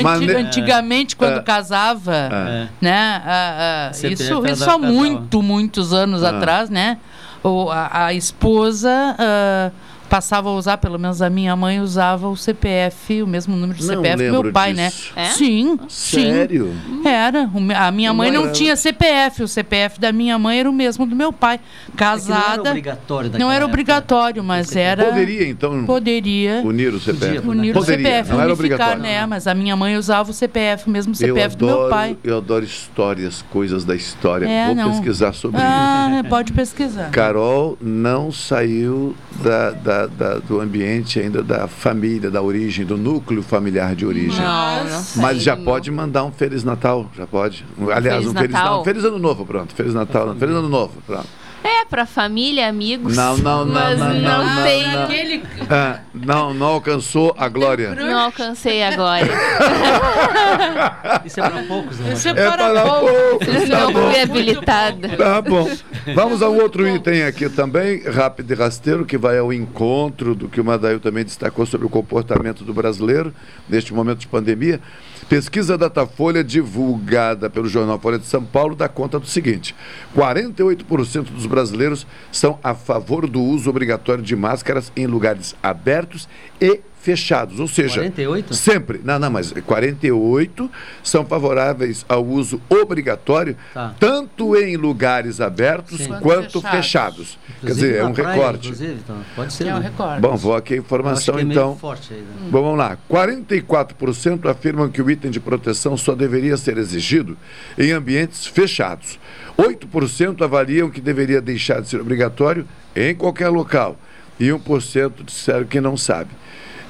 Mas ne- antigamente, quando É. casava, É. né? a- a- CPF isso isso há muito, muitos anos Ah. atrás, né? O, a, a esposa ah, passava a usar, pelo menos a minha mãe usava o CPF, o mesmo número de Não CPF do lembro meu pai, disso. né? É? Sim, sim. Sério? Era. A minha mãe Não não tinha CPF. O CPF da minha mãe era o mesmo do meu pai. É que não era Casada. obrigatório Não era obrigatório, mas era. Poderia, então, Poderia. unir o CPF. Podia, Unir o Poderia, CPF, não era unificar, obrigatório. né? Mas a minha mãe usava o CPF, o mesmo Eu CPF do meu pai. eu adoro histórias, coisas da história. É, Vou não. pesquisar sobre isso. Ah, pode pesquisar. Carol não saiu da, da- da- do ambiente ainda da família, da origem, do núcleo familiar de origem. Não, não Mas já pode mandar um Feliz Natal, já pode. Aliás, Feliz um Feliz Natal? Feliz Ano Novo, pronto. Feliz Natal. Feliz Ano Novo, pronto. É, pra família, amigos. Não, não, não, mas não, não, não, tem. não. Aquele... Ah, não, não alcançou a glória. Não alcancei a glória. Isso é para poucos, né? Isso é É para para poucos. poucos, tá Não bom. fui habilitada. Tá bom. Vamos a um outro item aqui também, rápido e rasteiro, que vai ao encontro do que o Madail também destacou sobre o comportamento do brasileiro neste momento de pandemia. Pesquisa Datafolha divulgada pelo jornal Folha de São Paulo dá conta do seguinte: 48% dos brasileiros são a favor do uso obrigatório de máscaras em lugares abertos e fechados, ou seja, 48? sempre, não, não, mas 48 são favoráveis ao uso obrigatório, Tá. tanto em lugares abertos Sim. quanto Fechados. fechados. Quer dizer, é um praia, recorte. Inclusive, então, pode ser. É um né? recorde. Bom, vou aqui a Eu acho informação que é meio então. forte aí, né? Bom, vamos lá. 44% afirmam que o item de proteção só deveria ser exigido em ambientes fechados. 8% avaliam que deveria deixar de ser obrigatório em qualquer local. E 1% disseram que não sabe.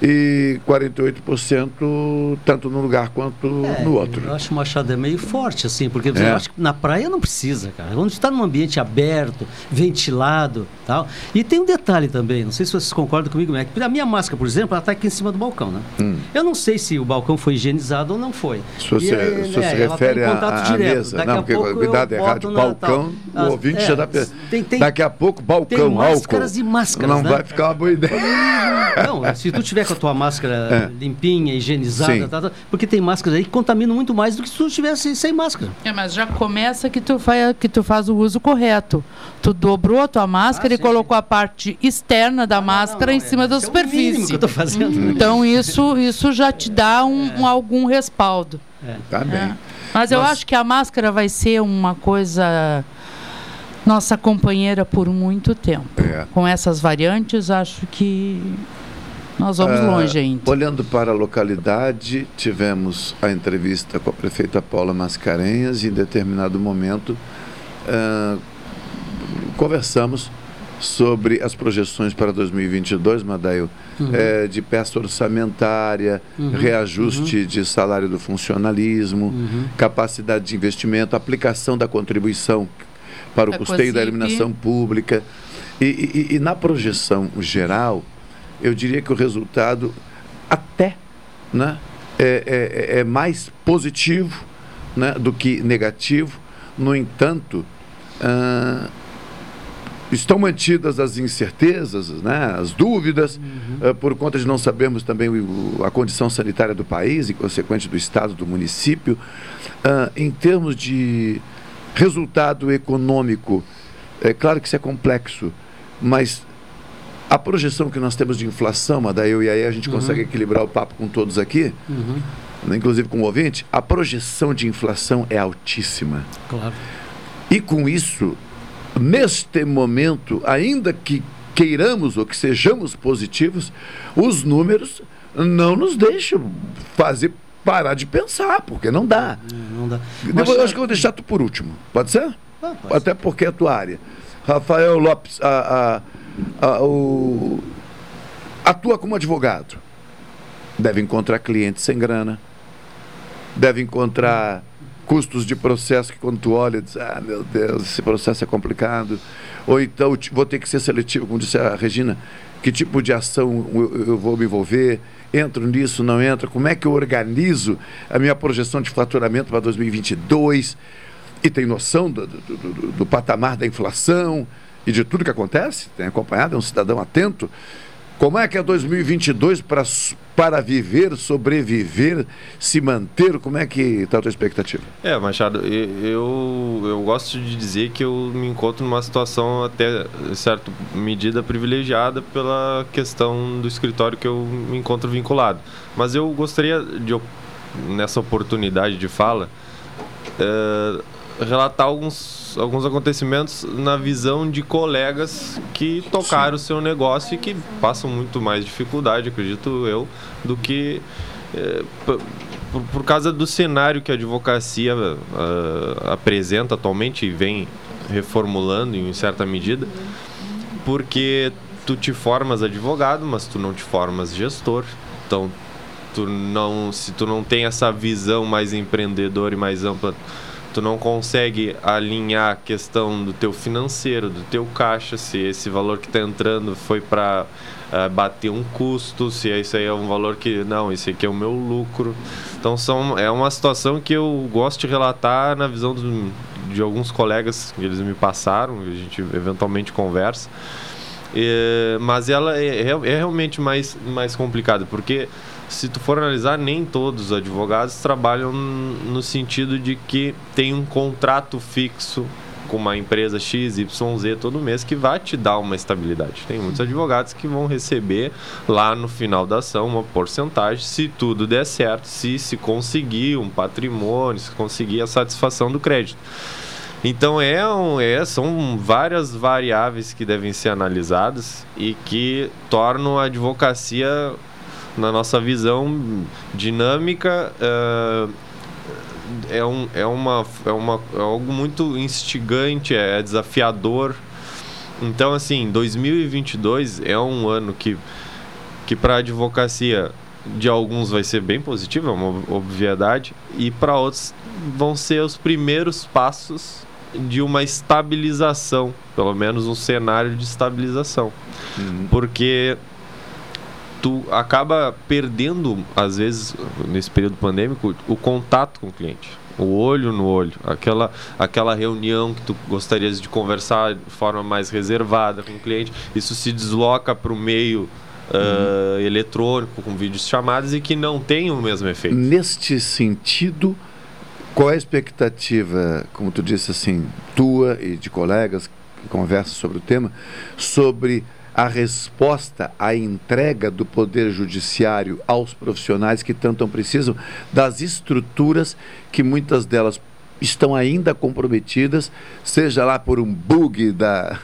E 48% tanto num lugar quanto no outro. Eu acho o Machado é meio forte, assim, porque É. eu acho que na praia não precisa, cara. Quando está num ambiente aberto, ventilado tal. E tem um detalhe também, não sei se vocês concordam comigo, mas a minha máscara, por exemplo, ela está aqui em cima do balcão, né? Hum. Eu não sei se o balcão foi higienizado ou não foi. Se você, E, é, se você é, tá refere contato à direto. mesa, Daqui não, a porque cuidado, é rádio, na- balcão, o ouvinte É, já dá. tem- tem- Daqui a pouco, balcão, tem álcool. máscaras e máscaras, Não né? vai ficar uma boa ideia. Não, se tu tiver com a tua máscara É. limpinha, higienizada, Sim. tá, tá, porque tem máscaras aí que contaminam muito mais do que se tu tivesse sem máscara. É, mas já começa que tu, faz, que tu faz o uso correto. Tu dobrou a tua máscara Ah, e sim, colocou a parte externa da máscara não, em cima é, da é superfície. que eu tô fazendo. né? Então isso, isso já te dá um, um- algum respaldo. Tá bem. Mas eu Nós- acho que a máscara vai ser uma coisa nossa companheira por muito tempo. É. Com essas variantes, acho que Nós vamos Ah, longe ainda. Olhando para a localidade, tivemos a entrevista com a prefeita Paula Mascarenhas e em determinado momento ah, conversamos sobre as projeções para 2022, Madail, Uhum. eh, de peça orçamentária, Uhum, reajuste de salário do funcionalismo, Uhum. capacidade de investimento, aplicação da contribuição para o Da custeio da COSIP. iluminação pública. E, e- e na projeção geral, eu diria que o resultado até né, é, é- é mais positivo né, do que negativo. No entanto, ah, estão mantidas as incertezas, né, as dúvidas, ah, por conta de não sabermos também o- a condição sanitária do país e consequente do estado, do município. Ah, em termos de resultado econômico, é claro que isso é complexo, mas a projeção que nós temos de inflação, Madail, e aí a gente Uhum. consegue equilibrar o papo com todos aqui, né, inclusive com o ouvinte, a projeção de inflação é altíssima. Claro. E com isso, neste momento, ainda que queiramos ou que sejamos positivos, os números não nos deixam fazer parar de pensar, porque não dá. Não dá. Depois, eu acho que eu vou deixar tu por último. Pode ser? Ah, Até porque é a tua área. Rafael Lopes a, a- o- atua como advogado. Deve encontrar clientes sem grana. Deve encontrar custos de processo que quando tu olha, diz, ah, meu Deus, esse processo é complicado. Ou então, vou ter que ser seletivo, como disse a Regina, que tipo de ação eu, eu vou me envolver? Entro nisso, não entro? Como é que eu organizo a minha projeção de faturamento para 2022? E tem noção do, do- do- do patamar da inflação e de tudo que acontece? Tem acompanhado? É um cidadão atento? Como é que é 2022 para, para viver, sobreviver, se manter? Como é que está a tua expectativa? É, Machado, eu, eu gosto de dizer que eu me encontro numa situação até certa medida privilegiada pela questão do escritório que eu me encontro vinculado. Mas eu gostaria de, nessa oportunidade de fala, eh, relatar alguns, alguns acontecimentos na visão de colegas que tocaram o seu negócio e que passam muito mais dificuldade, acredito eu, do que p- por, por causa do cenário que a advocacia ah, apresenta atualmente e vem reformulando em certa medida, porque tu te formas advogado, mas tu não te formas gestor. Então, tu não, se tu não tem essa visão mais empreendedora e mais ampla, tu não consegue alinhar a questão do teu financeiro, do teu caixa, se esse valor que está entrando foi para bater um custo, se isso aí é um valor que não, esse aqui é o meu lucro. Então são, é uma situação que eu gosto de relatar na visão do- de alguns colegas que eles me passaram, a gente eventualmente conversa. É, mas ela é, é- é realmente mais, mais complicada, porque se tu for analisar, nem todos os advogados trabalham no sentido de que tem um contrato fixo com uma empresa X, Y, Z todo mês que vai te dar uma estabilidade. Tem muitos advogados que vão receber lá no final da ação uma porcentagem, se tudo der certo, se se conseguir um patrimônio, se conseguir a satisfação do crédito. Então é, um, é são várias variáveis que devem ser analisadas e que tornam a advocacia, na nossa visão, dinâmica. eh, é, um, é, uma, é, uma, é algo muito instigante, é desafiador. Então, assim, 2022 é um ano que, que para a advocacia de alguns vai ser bem positivo, é uma obviedade, e para outros vão ser os primeiros passos de uma estabilização, pelo menos um cenário de estabilização. Porque tu acaba perdendo, às vezes, nesse período pandêmico, o contato com o cliente. O olho no olho. Aquela, aquela reunião que tu gostarias de conversar de forma mais reservada com o cliente. Isso se desloca para o meio ah, eletrônico, com vídeos chamadas, e que não tem o mesmo efeito. Neste sentido, qual é a expectativa, como tu disse assim, tua e de colegas que conversam sobre o tema, sobre a resposta à entrega do Poder Judiciário aos profissionais que tanto precisam das estruturas que muitas delas estão ainda comprometidas, seja lá por um bug da,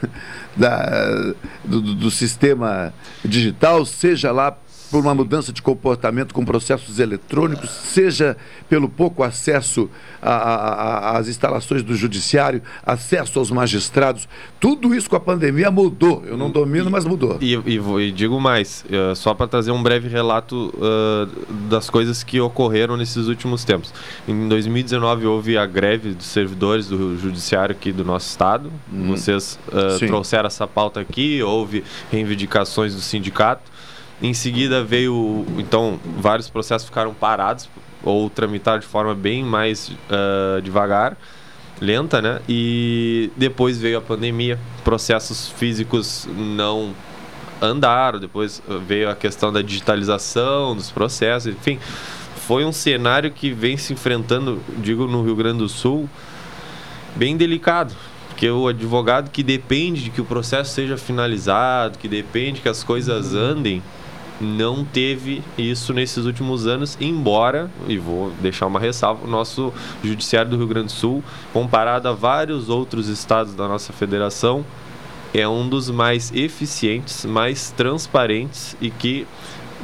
da, do, do- sistema digital, seja lá por uma mudança de comportamento com processos eletrônicos, seja pelo pouco acesso a- a- a- às instalações do judiciário, acesso aos magistrados. Tudo isso com a pandemia mudou. Eu não domino, mas mudou. E, e e digo mais, eh, só para trazer um breve relato eh, das coisas que ocorreram nesses últimos tempos. Em 2019 houve a greve dos servidores do judiciário aqui do nosso estado. Uhum. Vocês Sim. trouxeram essa pauta aqui, houve reivindicações do sindicato. Em seguida veio, então, vários processos ficaram parados ou tramitaram de forma bem mais eh, devagar lenta, né? E depois veio a pandemia, processos físicos não andaram, depois uh, veio a questão da digitalização dos processos, enfim, foi um cenário que vem se enfrentando, digo, no Rio Grande do Sul, bem delicado. Porque o advogado que depende de que o processo seja finalizado, que depende que as coisas andem, não teve isso nesses últimos anos, embora, e vou deixar uma ressalva, o nosso judiciário do Rio Grande do Sul, comparado a vários outros estados da nossa federação, é um dos mais eficientes, mais transparentes e que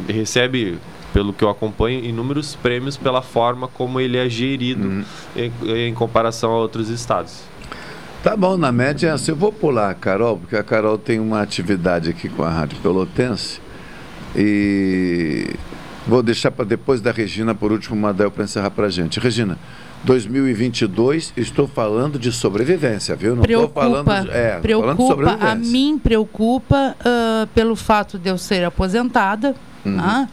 recebe, pelo que eu acompanho, inúmeros prêmios pela forma como ele é gerido em, em comparação a outros estados. Tá bom, na média assim. Eu vou pular a Carol, porque a Carol tem uma atividade aqui com a Rádio Pelotense. E vou deixar para depois da Regina, por último, uma Madel para encerrar para a gente. Regina, 2022, estou falando de sobrevivência, viu? Não estou falando de, é, falando de preocupa a sobrevivência. mim preocupa ah, pelo fato de eu ser aposentada, Uhum. tá?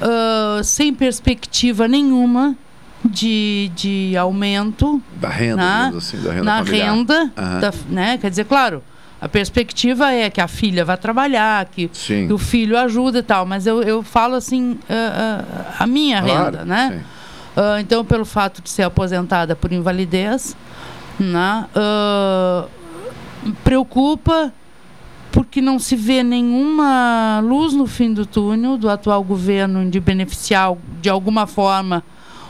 Ah, sem perspectiva nenhuma de, de aumento Da renda, na, digamos assim, da renda na familiar. renda, Aham. da- né? Quer dizer, claro, a perspectiva é que a filha vai trabalhar, que, que o filho ajuda e tal, mas eu, eu falo assim, ah, ah, a minha Claro, renda, né? Ah, então, pelo fato de ser aposentada por invalidez, né, ah, preocupa porque não se vê nenhuma luz no fim do túnel do atual governo de beneficiar de alguma forma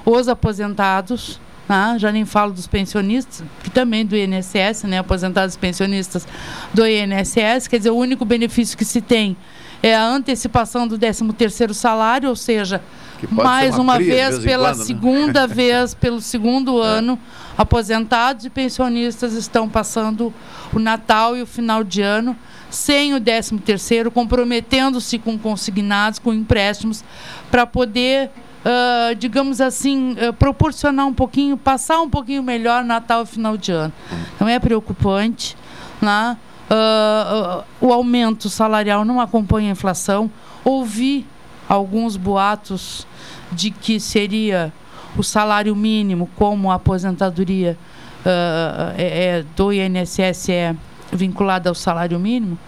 os aposentados. Né? Já nem falo dos pensionistas, que também do INSS, né? aposentados e pensionistas do INSS. Quer dizer, o único benefício que se tem é a antecipação do 13º salário, ou seja, mais uma uma vez, vez pela quando, né? segunda vez, pelo segundo ano, aposentados e pensionistas estão passando o Natal e o final de ano sem o 13 terceiro, comprometendo-se com consignados, com empréstimos, para poder, ah, digamos assim, ah, proporcionar um pouquinho, passar um pouquinho melhor Natal e final de ano. Então é preocupante, né? Ah, o aumento salarial não acompanha a inflação. Ouvi alguns boatos de que seria o salário mínimo, como a aposentadoria ah, é, é do INSS é vinculada ao salário mínimo,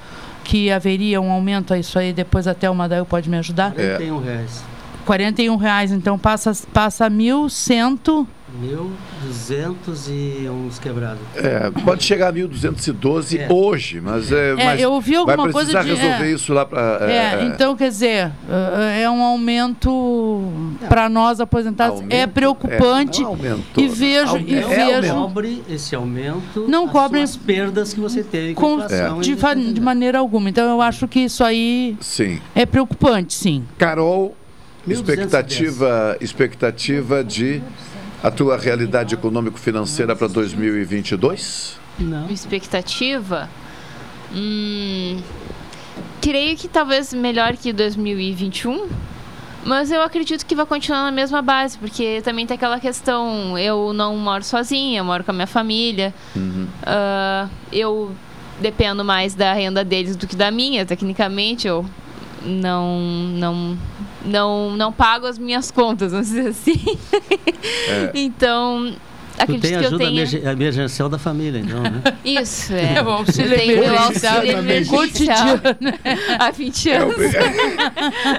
que haveria um aumento a isso aí, depois até o Madail pode me ajudar. É. 41 reais. 41 reais, então passa, passa 1.100. 1.200 e uns quebrados. É, pode chegar a 1.212 hoje, mas, é, É, mas eu ouvi vai alguma precisar coisa de- resolver é. isso lá para... É, então quer dizer, eh, é um aumento para nós aposentados é preocupante é, não aumentou, e vejo e É, vejo cobre esse aumento Não as cobre suas perdas que você teve com, com, de, de maneira alguma. Então eu acho que isso aí Sim. é preocupante, sim. Carol, 1210. Expectativa, expectativa de a tua realidade econômico-financeira para 2022? Não. Expectativa? Hum, creio que talvez melhor que 2021. Mas eu acredito que vai continuar na mesma base, porque também tem aquela questão, eu não moro sozinha, eu moro com a minha família. Ah, eu dependo mais da renda deles do que da minha, tecnicamente eu não não não não pago as minhas contas, vamos dizer assim. É. então, acredito tem que eu ajuda tenha emergen- emergencial da família, então, né? Isso, é. É o auxílio tenho o emergencial auxílio emergencial Cotidiano. há 20 anos.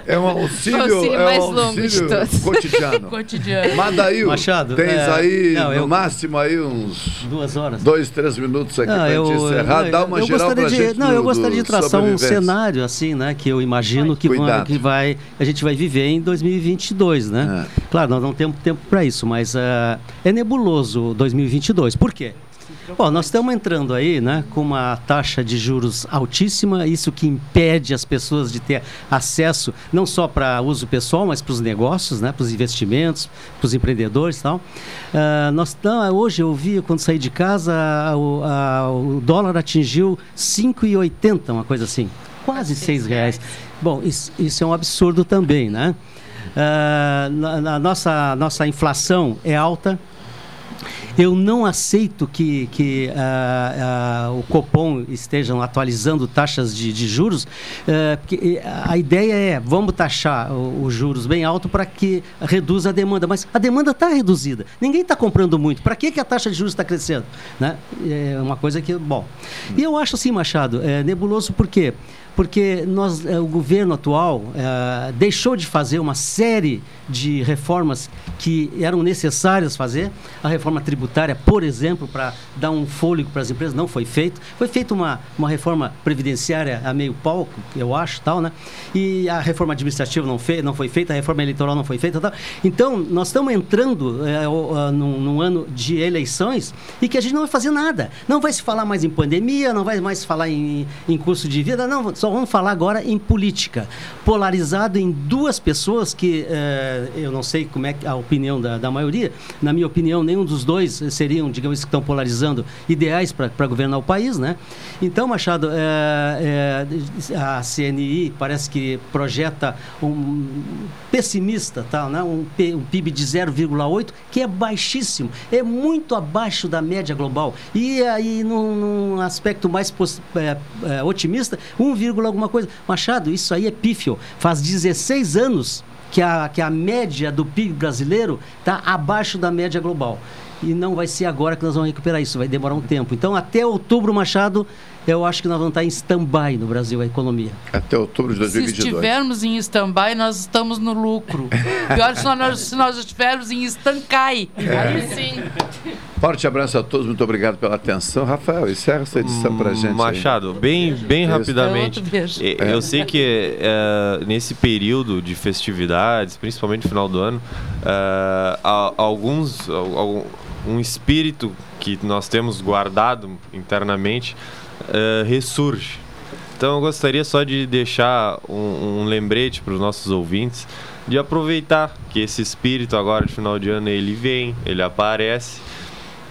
É um auxílio, O auxílio é um mais longo de auxílio todos. cotidiano. Cotidiano. Madail, Machado, tens é, aí não, no eu- máximo aí uns duas horas. dois, três minutos aqui para gente encerrar. eu- Dá uma eu geral gostaria pra de, gente Não, do- eu gostaria de traçar um cenário assim, né, que eu imagino que, vão- que vai, a gente vai viver em 2022, né? É. Claro, nós não temos tempo para isso, mas ah, é nebuloso 2022. Por quê? Bom, nós estamos entrando aí, né, com uma taxa de juros altíssima, isso que impede as pessoas de ter acesso não só para uso pessoal, mas para os negócios, né, para os investimentos, para os empreendedores e tal. Uh, nós tam- hoje eu vi quando saí de casa o, a- o dólar atingiu 5,80, uma coisa assim, quase seis reais. Bom, isso, isso é um absurdo também, né? Ah, na, na nossa nossa inflação é alta. Eu não aceito que, que ah, ah, o Copom estejam atualizando taxas de, de juros, eh, porque eh, a ideia é vamos taxar os juros bem alto para que reduza a demanda, mas a demanda está reduzida. Ninguém está comprando muito. Para que, que a taxa de juros está crescendo? Né? É uma coisa que, bom. E eu acho assim, Machado, é nebuloso por quê? Porque nós, eh, o governo atual deixou de fazer uma série de reformas que eram necessárias fazer. A reforma tributária, por exemplo, para dar um fôlego para as empresas, não foi feito. Foi feita uma, uma reforma previdenciária a meio palco, eu acho, tal, né? E a reforma administrativa não, fei, não foi feita, a reforma eleitoral não foi feita, tal. Então, nós estamos entrando ah, num, num ano de eleições e que a gente não vai fazer nada. Não vai se falar mais em pandemia, não vai mais falar em, em custo de vida, não, só vamos falar agora em política. Polarizado em duas pessoas que eh, eu não sei como é a opinião da, da maioria, na minha opinião, nenhum dos dois seriam, digamos, que estão polarizando, ideais para governar o país, né? Então, Machado, eh, eh, a CNI parece que projeta um pessimista, tá, né? um, um PIB de 0,8, que é baixíssimo, é muito abaixo da média global. E aí, num, num aspecto mais é, é, otimista, 1, vírgula alguma coisa. Machado, isso aí é pífio. Faz 16 anos que a, que a média do PIB brasileiro está abaixo da média global. E não vai ser agora que nós vamos recuperar isso, vai demorar um tempo. Então, até outubro, Machado, eu acho que nós vamos estar em stand-by no Brasil, a economia. Até outubro de Se estivermos em stand-by, nós estamos no lucro. Pior se nós, se nós estivermos em estancai. É. Aí sim. Forte abraço a todos, muito obrigado pela atenção. Rafael, encerra essa edição pra gente. aí. Machado, bem, bem Isso. rapidamente. É outro beijo. E- É. Eu sei que é, nesse período de festividades, principalmente no final do ano, é, há- alguns al- al- um espírito que nós temos guardado internamente é, ressurge. Então eu gostaria só de deixar um, um lembrete para os nossos ouvintes de aproveitar que esse espírito agora de final de ano ele vem, ele aparece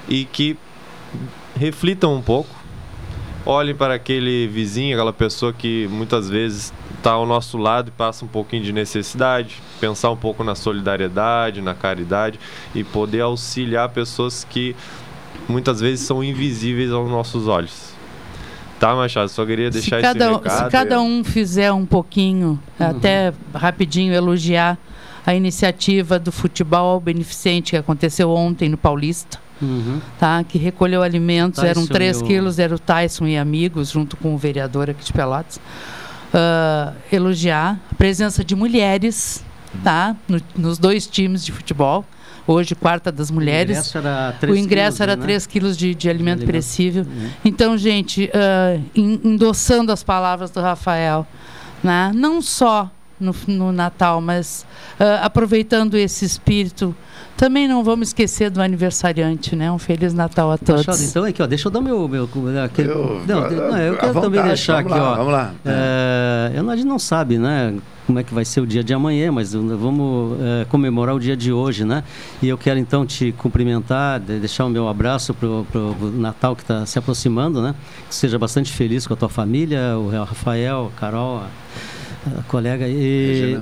e que reflitam um pouco olhem para aquele vizinho, aquela pessoa que muitas vezes está ao nosso lado e passa um pouquinho de necessidade, pensar um pouco na solidariedade, na caridade e poder auxiliar pessoas que muitas vezes são invisíveis aos nossos olhos. Tá, Machado? Só queria Se deixar cada, esse um- recado. se cada um fizer um pouquinho, até rapidinho elogiar a iniciativa do futebol beneficente que aconteceu ontem no Paulista. Uhum. Tá, que recolheu alimentos, eram Tyson 3 e o- quilos, era o Tyson e amigos, junto com o vereador aqui de Pelotas. Ah, elogiar a presença de mulheres tá, no- nos dois times de futebol. Hoje, quarta das mulheres. ingresso era o 3 ingresso quilos, era né? 3 quilos de, de alimento alimento. perecível. Uhum. Então, gente, en- endossando as palavras do Rafael, né? não só no, no Natal, mas ah, aproveitando esse espírito, também não vamos esquecer do aniversariante, né? Um Feliz Natal a todos. Machado, então aqui, ó, deixa eu dar meu. meu aquele, Eu- não, de- não, eu quero também vontade, deixar vamos aqui, lá, ó. vamos lá. é, eu- a gente não sabe, né? Como é que vai ser o dia de amanhã, mas vamos é, comemorar o dia de hoje, né? E eu quero então te cumprimentar, de- deixar o meu abraço pro, pro Natal que está se aproximando, né? Que seja bastante feliz com a tua família, o Rafael, a Carol, a, a colega. E,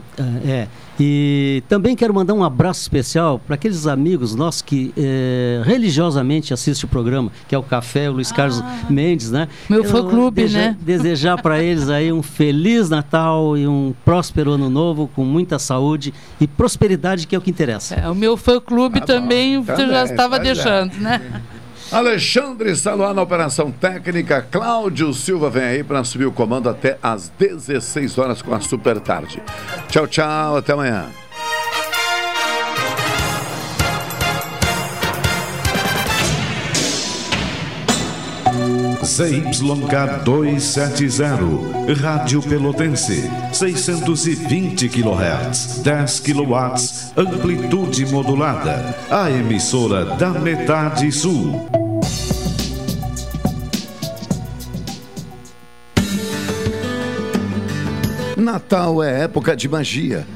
é, é. E também quero mandar um abraço especial para aqueles amigos nossos que eh, religiosamente assistem o programa, que é o Café, o Luiz Carlos Mendes, né? Meu Eu fã-clube, deseja- né? Desejar para eles aí um feliz Natal e um próspero ano novo com muita saúde e prosperidade, que é o que interessa. É, o meu fã-clube também, você também, já estava pois é. deixando, né? Alexandre Saluá na operação técnica, Cláudio Silva vem aí para subir o comando até às 16 horas com a Super Tarde. Tchau, tchau, até amanhã. ZYK 270, Rádio Pelotense, 620 kHz, 10 kW, amplitude modulada, a emissora da metade sul. Natal é época de magia.